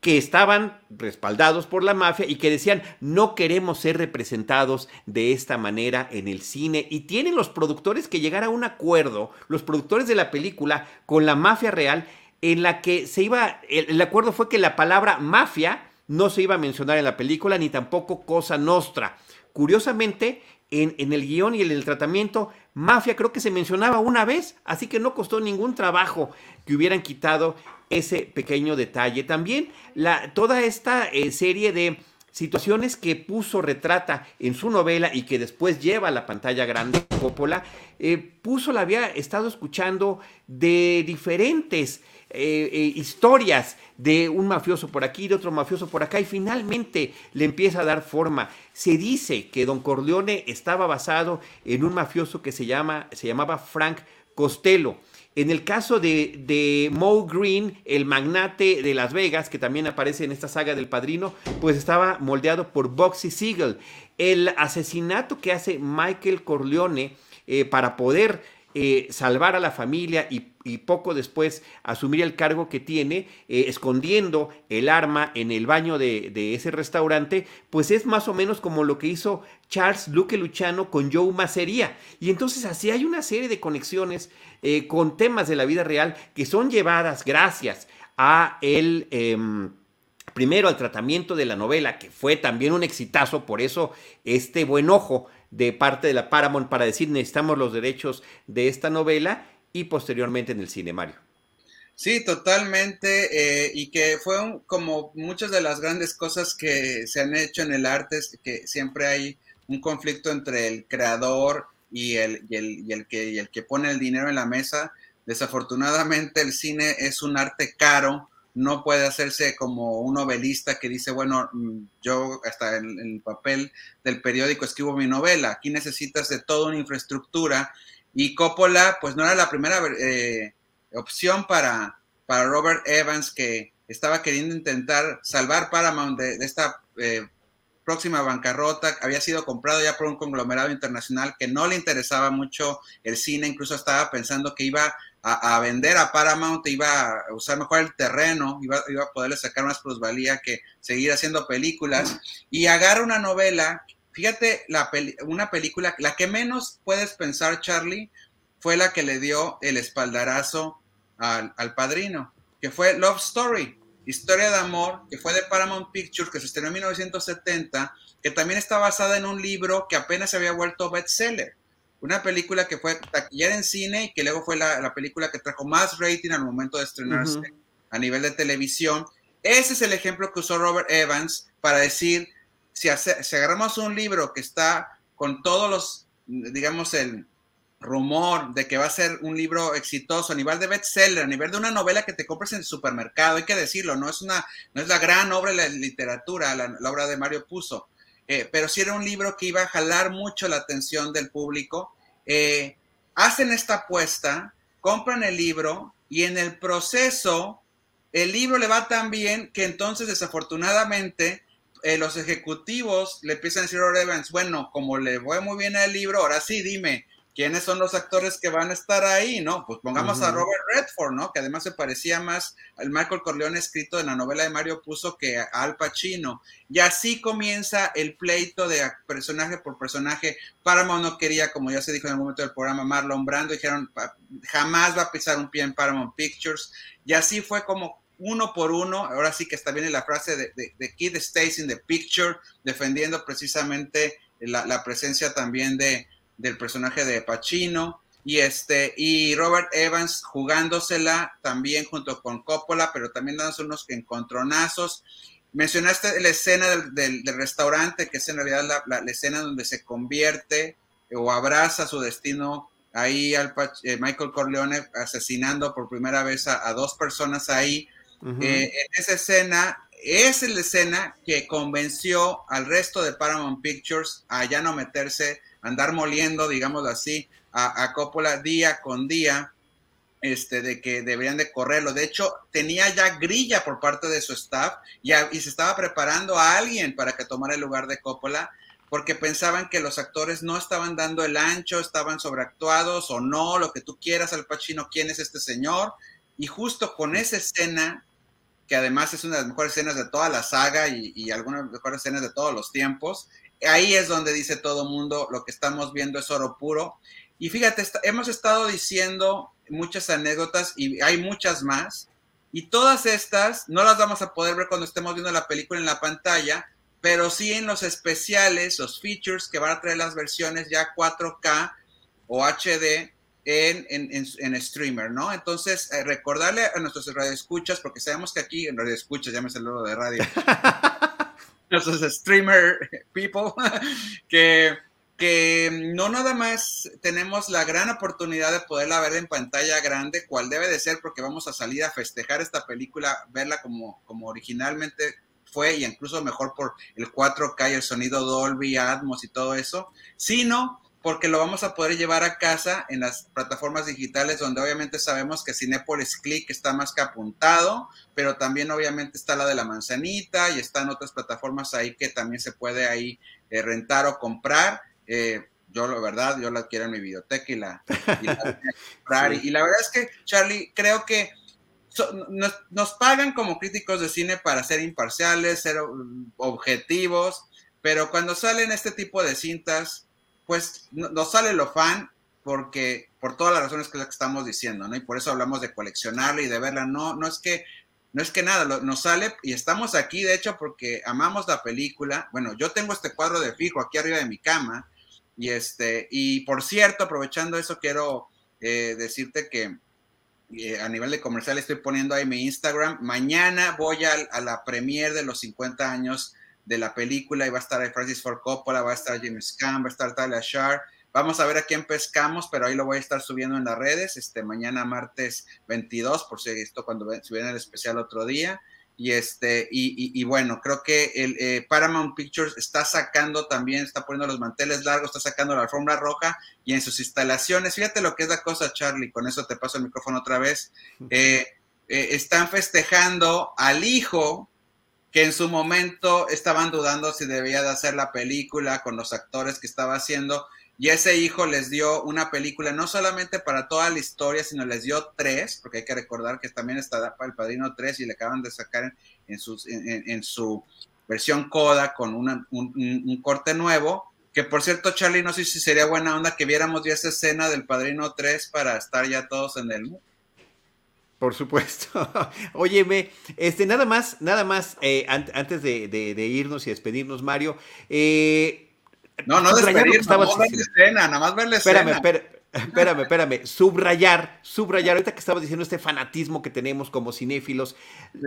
que estaban respaldados por la mafia y que decían no queremos ser representados de esta manera en el cine y tienen los productores que llegar a un acuerdo, los productores de la película con la mafia real en la que se iba, el, acuerdo fue que la palabra mafia no se iba a mencionar en la película, ni tampoco Cosa Nostra. Curiosamente, en, en, el guion y en el tratamiento, mafia creo que se mencionaba una vez, así que no costó ningún trabajo que hubieran quitado ese pequeño detalle. También la, toda esta eh, serie de situaciones que puso, retrata en su novela y que después lleva a la pantalla grande Coppola, eh, puso, la había estado escuchando de diferentes eh, eh, historias de un mafioso por aquí, de otro mafioso por acá, y finalmente le empieza a dar forma. Se dice que Don Corleone estaba basado en un mafioso que se, llama, se llamaba Frank Costello. En el caso de, Moe Green, el magnate de Las Vegas, que también aparece en esta saga del padrino, pues estaba moldeado por Boxy Siegel. El asesinato que hace Michael Corleone eh, para poder eh, salvar a la familia y, poco después asumir el cargo que tiene, eh, escondiendo el arma en el baño de, ese restaurante, pues es más o menos como lo que hizo Charles Luque Luchano con Joe Macería. Y entonces así hay una serie de conexiones eh, con temas de la vida real que son llevadas gracias a el... Em, primero al tratamiento de la novela, que fue también un exitazo, por eso este buen ojo de parte de la Paramount para decir necesitamos los derechos de esta novela y posteriormente en el cine, Mario. Sí, totalmente, eh, y que fue como muchas de las grandes cosas que se han hecho en el arte, que siempre hay un conflicto entre el creador y el, y el, y el, que, y el que pone el dinero en la mesa. Desafortunadamente el cine es un arte caro, no puede hacerse como un novelista que dice, bueno, mm, yo hasta en, el papel del periódico escribo mi novela, aquí necesitas de toda una infraestructura y Coppola pues no era la primera eh, opción para, para Robert Evans que estaba queriendo intentar salvar Paramount de, esta eh, próxima bancarrota, había sido comprado ya por un conglomerado internacional que no le interesaba mucho el cine, incluso estaba pensando que iba a, vender a Paramount, iba a usar mejor el terreno, iba, iba a poderle sacar más plusvalía que seguir haciendo películas, y agarra una novela, fíjate, la una película, la que menos puedes pensar, Charlie, fue la que le dio el espaldarazo al, al padrino, que fue Love Story, historia de amor, que fue de Paramount Pictures, que se estrenó en 1970, que también está basada en un libro que apenas se había vuelto bestseller una película que fue taquillera en cine y que luego fue la, película que trajo más rating al momento de estrenarse a nivel de televisión. Ese es el ejemplo que usó Robert Evans para decir, si, si agarramos un libro que está con todos los, digamos, el rumor de que va a ser un libro exitoso a nivel de bestseller, a nivel de una novela que te compras en el supermercado, hay que decirlo, no es una, no es la gran obra de la literatura, la, la obra de Mario Puzo, eh, pero sí era un libro que iba a jalar mucho la atención del público. Eh, hacen esta apuesta, compran el libro y en el proceso el libro le va tan bien que entonces desafortunadamente eh, los ejecutivos le empiezan a decir a Evans, bueno, como le voy muy bien al libro, ahora sí dime, ¿quiénes son los actores que van a estar ahí? ¿No? Pues pongamos a Robert Redford, ¿no? Que además se parecía más al Michael Corleone escrito en la novela de Mario Puzo que a Al Pacino. Y así comienza el pleito de personaje por personaje. Paramount no quería, como ya se dijo en el momento del programa, Marlon Brando. Dijeron, jamás va a pisar un pie en Paramount Pictures. Y así fue como uno por uno, ahora sí que está bien la frase de, de, Kid Stays in the Picture, defendiendo precisamente la presencia también de, del personaje de Pacino y este y Robert Evans jugándosela también junto con Coppola, pero también dándose unos encontronazos. Mencionaste la escena del, restaurante, que es en realidad la, escena donde se convierte o abraza su destino ahí al eh, Michael Corleone asesinando por primera vez a, dos personas ahí. Eh, en esa escena es la escena que convenció al resto de Paramount Pictures a ya no meterse andar moliendo, digamos así, a, Coppola día con día, este, de que deberían de correrlo. De hecho, tenía ya grilla por parte de su staff y, y, se estaba preparando a alguien para que tomara el lugar de Coppola, porque pensaban que los actores no estaban dando el ancho, estaban sobreactuados o no, lo que tú quieras, Al Pacino, quién es este señor. Y justo con esa escena, que además es una de las mejores escenas de toda la saga y, algunas de las mejores escenas de todos los tiempos, ahí es donde dice todo mundo, lo que estamos viendo es oro puro. Y fíjate, hemos estado diciendo muchas anécdotas y hay muchas más. Y todas estas no las vamos a poder ver cuando estemos viendo la película en la pantalla, pero sí en los especiales, los features que van a traer las versiones ya 4K o HD en, en, en, streamer, ¿no? Entonces, eh, recordarle a nuestros radioescuchas, porque sabemos que aquí en radioescuchas, ya me salió de radio, nuestros streamer people, que, que no nada más tenemos la gran oportunidad de poderla ver en pantalla grande, cual debe de ser, porque vamos a salir a festejar esta película, verla como, como originalmente fue, y incluso mejor por el 4K y el sonido Dolby, Atmos y todo eso, sino porque lo vamos a poder llevar a casa en las plataformas digitales donde obviamente sabemos que Cinepolis Click está más que apuntado, pero también obviamente está la de la manzanita y están otras plataformas ahí que también se puede ahí eh, rentar o comprar. Eh, yo la verdad, yo la quiero en mi biblioteca y la, y comprar. y, la verdad es que, Charlie, creo que nos, nos, pagan como críticos de cine para ser imparciales, ser objetivos, pero cuando salen este tipo de cintas, pues nos sale lo fan porque por todas las razones que, estamos diciendo, ¿no? Y por eso hablamos de coleccionarla y de verla. No, no es que no es que nada, nos sale y estamos aquí, de hecho, porque amamos la película. Bueno, yo tengo este cuadro de fijo aquí arriba de mi cama. Y este, y por cierto, aprovechando eso, quiero eh, decirte que eh, a nivel de comercial estoy poniendo ahí mi Instagram. Mañana voy a, a la premier de los 50 años de la película y va a estar Francis Ford Coppola, va a estar James Caan, va a estar Talia Shar. Vamos a ver a quién pescamos, pero ahí lo voy a estar subiendo en las redes, este mañana martes 22, por si esto cuando se viene el especial otro día. Y este, y, bueno, creo que el eh, Paramount Pictures está sacando también, está poniendo los manteles largos, está sacando la alfombra roja y en sus instalaciones, fíjate lo que es la cosa, Charlie, con eso te paso el micrófono otra vez. Eh, eh, están festejando al hijo que en su momento estaban dudando si debía de hacer la película con los actores que estaba haciendo, y ese hijo les dio una película no solamente para toda la historia, sino les dio tres, porque hay que recordar que también está para el Padrino 3 y le acaban de sacar en, sus, en, su versión coda con un, un, corte nuevo, que por cierto, Charlie, no sé si sería buena onda que viéramos ya esa escena del Padrino 3 para estar ya todos en el por supuesto. Óyeme, este, nada más, nada más, eh, antes de, irnos y despedirnos, Mario. Eh, no, no despedirnos, no ver la escena, nada más ver la espérame, Espérame, espérame, espérame. Subrayar, subrayar, ahorita que estabas diciendo este fanatismo que tenemos como cinéfilos,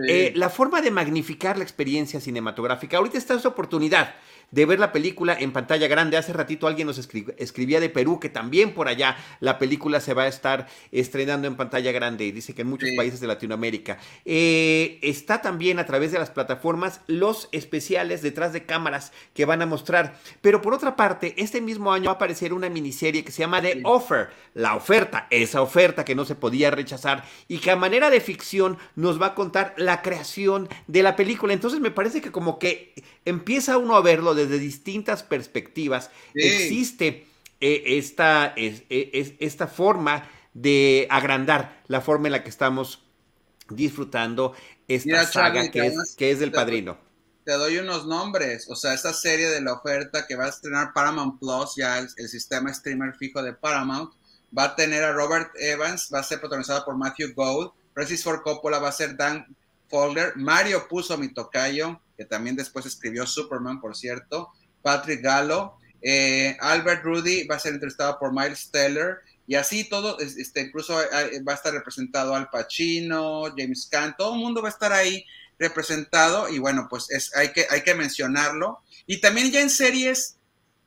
eh, la forma de magnificar la experiencia cinematográfica. Ahorita está esa oportunidad de ver la película en pantalla grande. Hace ratito alguien nos escribía de Perú que también por allá la película se va a estar estrenando en pantalla grande. y Dice que en muchos países de Latinoamérica. Eh, está también a través de las plataformas los especiales detrás de cámaras que van a mostrar. Pero por otra parte, este mismo año va a aparecer una miniserie que se llama The Offer, la oferta, esa oferta que no se podía rechazar y que a manera de ficción nos va a contar la creación de la película. Entonces me parece que como que empieza uno a verlo desde distintas perspectivas. Existe eh, esta, e, esta forma de agrandar la forma en la que estamos disfrutando esta saga que, es, que es del padrino. Te doy unos nombres, o sea, esta serie de la oferta que va a estrenar Paramount Plus, ya el, sistema streamer fijo de Paramount, va a tener a Robert Evans, va a ser protagonizada por Matthew Gold, Francis Ford Coppola va a ser Dan Folder, Mario puso mi tocayo, que también después escribió Superman, por cierto, Patrick Gallo, eh, Albert Rudy va a ser entrevistado por Miles Teller, y así todo, este, incluso va a estar representado Al Pacino, James Caan, todo el mundo va a estar ahí representado, y bueno, pues es, hay, que, hay que mencionarlo. Y también ya en series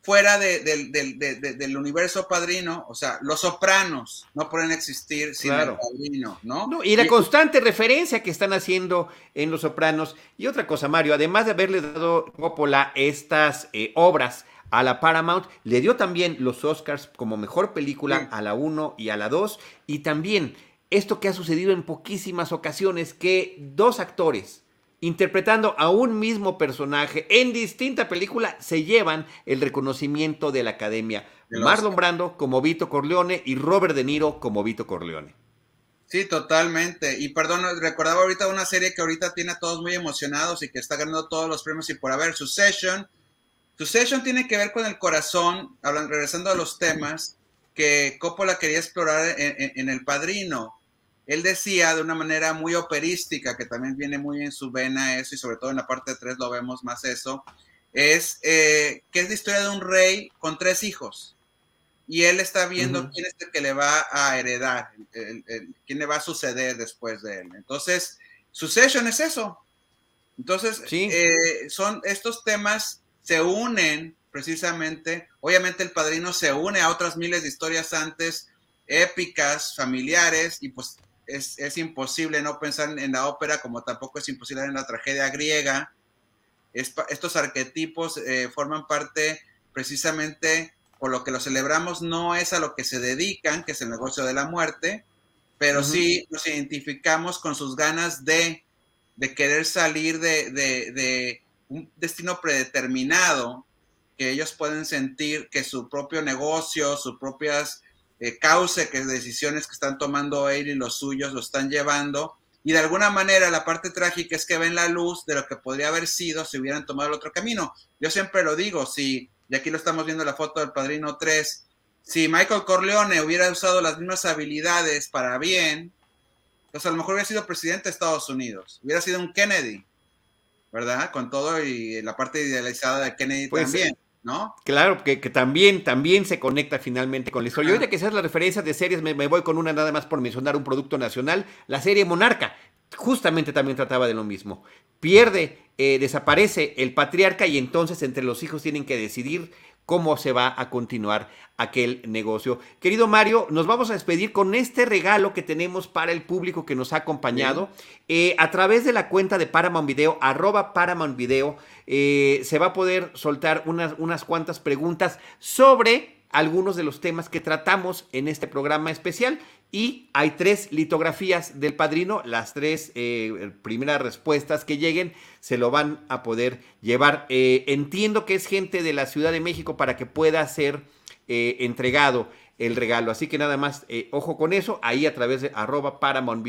fuera del universo padrino, o sea, los sopranos no pueden existir sin el padrino, ¿no? Y la constante referencia que están haciendo en los sopranos. Y otra cosa, Mario, además de haberle dado Coppola estas eh, obras a la Paramount, le dio también los Oscars como mejor película a la 1 y a la 2. Y también esto que ha sucedido en poquísimas ocasiones, que dos actores interpretando a un mismo personaje en distinta película, se llevan el reconocimiento de la academia. Marlon Brando como Vito Corleone y Robert De Niro como Vito Corleone. Sí, totalmente. Y perdón, recordaba ahorita una serie que ahorita tiene a todos muy emocionados y que está ganando todos los premios y por haber Succession. Succession tiene que ver con el corazón, hablando, regresando a los temas que Coppola quería explorar en El Padrino él decía de una manera muy operística, que también viene muy en su vena eso, y sobre todo en la parte 3 lo vemos más eso, es eh, que es la historia de un rey con tres hijos. Y él está viendo quién es el que le va a heredar, quién le va a suceder después de él. Entonces, Succession es eso. Entonces, eh, son estos temas se unen precisamente. Obviamente, el padrino se une a otras miles de historias antes, épicas, familiares, y pues es, imposible no pensar en la ópera, como tampoco es imposible en la tragedia griega. estos arquetipos eh, forman parte precisamente por lo que lo celebramos, no es a lo que se dedican, que es el negocio de la muerte, pero sí nos identificamos con sus ganas de, querer salir de, un destino predeterminado, que ellos pueden sentir que su propio negocio, sus propias eh, cauce, que decisiones que están tomando él y los suyos lo están llevando. Y de alguna manera la parte trágica es que ven la luz de lo que podría haber sido si hubieran tomado el otro camino. Yo siempre lo digo, si, y aquí lo estamos viendo la foto del Padrino 3, si Michael Corleone hubiera usado las mismas habilidades para bien, pues a lo mejor hubiera sido presidente de Estados Unidos, hubiera sido un Kennedy, ¿verdad? Con todo y la parte idealizada de Kennedy pues también. ¿No? Claro, que, también, también se conecta finalmente con la historia. Y ahorita que seas la referencia de series, me, voy con una nada más por mencionar un producto nacional, la serie Monarca. Justamente también trataba de lo mismo. Pierde, eh, desaparece el patriarca y entonces entre los hijos tienen que decidir cómo se va a continuar aquel negocio. Querido Mario, nos vamos a despedir con este regalo que tenemos para el público que nos ha acompañado. Eh, a través de la cuenta de Paramount Video, arroba Paramount Video, eh, se va a poder soltar unas, unas cuantas preguntas sobre algunos de los temas que tratamos en este programa especial. Y hay tres litografías del padrino, las tres eh, primeras respuestas que lleguen se lo van a poder llevar. entiendo que es gente de la Ciudad de México para que pueda ser eh, entregado el regalo. Así que nada más, eh, ojo con eso, ahí a través de arroba Paramount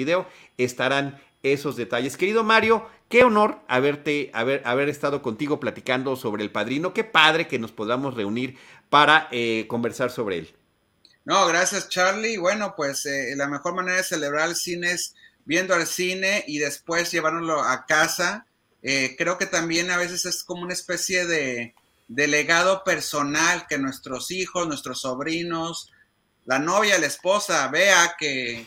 estarán esos detalles. Querido Mario, qué honor haberte, haber, haber estado contigo platicando sobre el padrino. Qué padre que nos podamos reunir para eh, conversar sobre él. No, gracias Charlie. Bueno, pues la mejor manera de celebrar el cine es viendo al cine y después llevárnoslo a casa. creo que también a veces es como una especie de, de legado personal que nuestros hijos, nuestros sobrinos, la novia, la esposa vea que,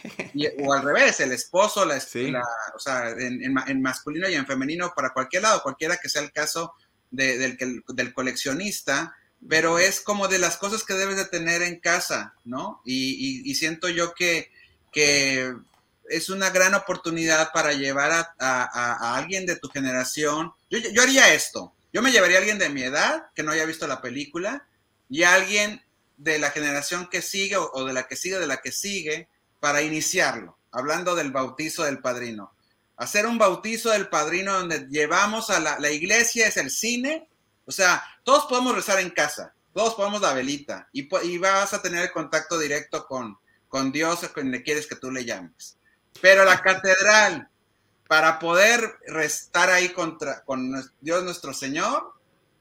o al revés, el esposo, la, o sea, en, masculino y en femenino, para cualquier lado, cualquiera que sea el caso del, del coleccionista, pero es como de las cosas que debes de tener en casa, ¿no? Y, siento yo que, que, es una gran oportunidad para llevar a, alguien de tu generación. Yo, yo haría esto, yo me llevaría a alguien de mi edad que no haya visto la película y a alguien de la generación que sigue o, de la que sigue, de la que sigue, para iniciarlo, hablando del bautizo del padrino. Hacer un bautizo del padrino donde llevamos a la, iglesia, es el cine, o sea, todos podemos rezar en casa, todos podemos la velita y, y vas a tener contacto directo con, con Dios o con le quieres que tú le llames. Pero la catedral, para poder restar ahí contra, con Dios nuestro Señor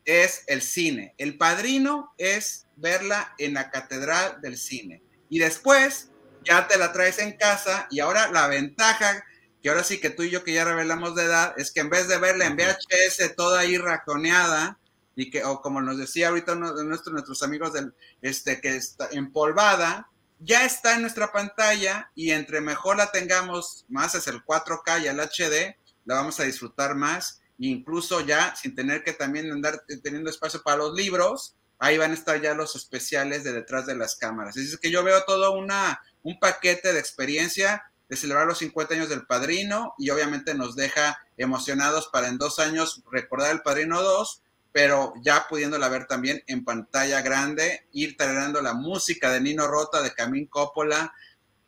es el cine. El padrino es verla en la catedral del cine. Y después ya te la traes en casa y ahora la ventaja, que ahora sí que tú y yo que ya revelamos de edad, es que en vez de verla en VHS toda ahí raconeada, y que, o como nos decía ahorita uno de nuestros, nuestros amigos del, este, que está empolvada, ya está en nuestra pantalla y entre mejor la tengamos, más es el 4K y el HD, la vamos a disfrutar más, incluso ya sin tener que también andar teniendo espacio para los libros, ahí van a estar ya los especiales de detrás de las cámaras. Es que yo veo todo una, un paquete de experiencia de celebrar los 50 años del Padrino y obviamente nos deja emocionados para en dos años recordar el Padrino 2 pero ya pudiéndola ver también en pantalla grande, ir tolerando la música de Nino Rota, de Camín Coppola,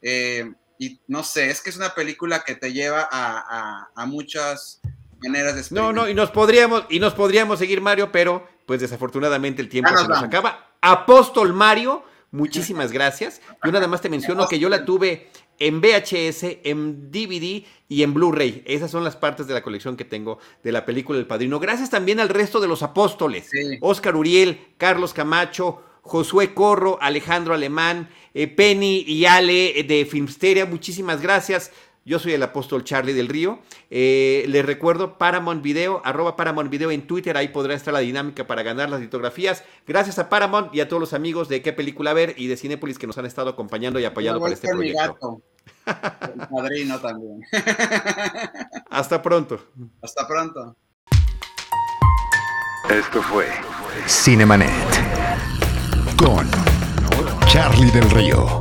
eh, y no sé, es que es una película que te lleva a, muchas maneras de No, no, y nos podríamos, y nos podríamos seguir, Mario, pero pues desafortunadamente el tiempo se nos acaba. Apóstol Mario, muchísimas gracias. Yo nada más te menciono que yo la tuve en VHS, en DVD y en Blu-ray. Esas son las partes de la colección que tengo de la película El Padrino. Gracias también al resto de los apóstoles. Oscar Uriel, Carlos Camacho, Josué Corro, Alejandro Alemán, eh, Penny y Ale de Filmsteria, muchísimas gracias. Yo soy el apóstol Charlie del Río. Eh, les recuerdo Paramount Video, arroba Paramount Video en Twitter. Ahí podrá estar la dinámica para ganar las litografías. Gracias a Paramount y a todos los amigos de qué película ver y de Cinépolis que nos han estado acompañando y apoyando para este proyecto. El padrino también. Hasta pronto. Hasta pronto. Esto fue Cinemanet con Charlie del Río,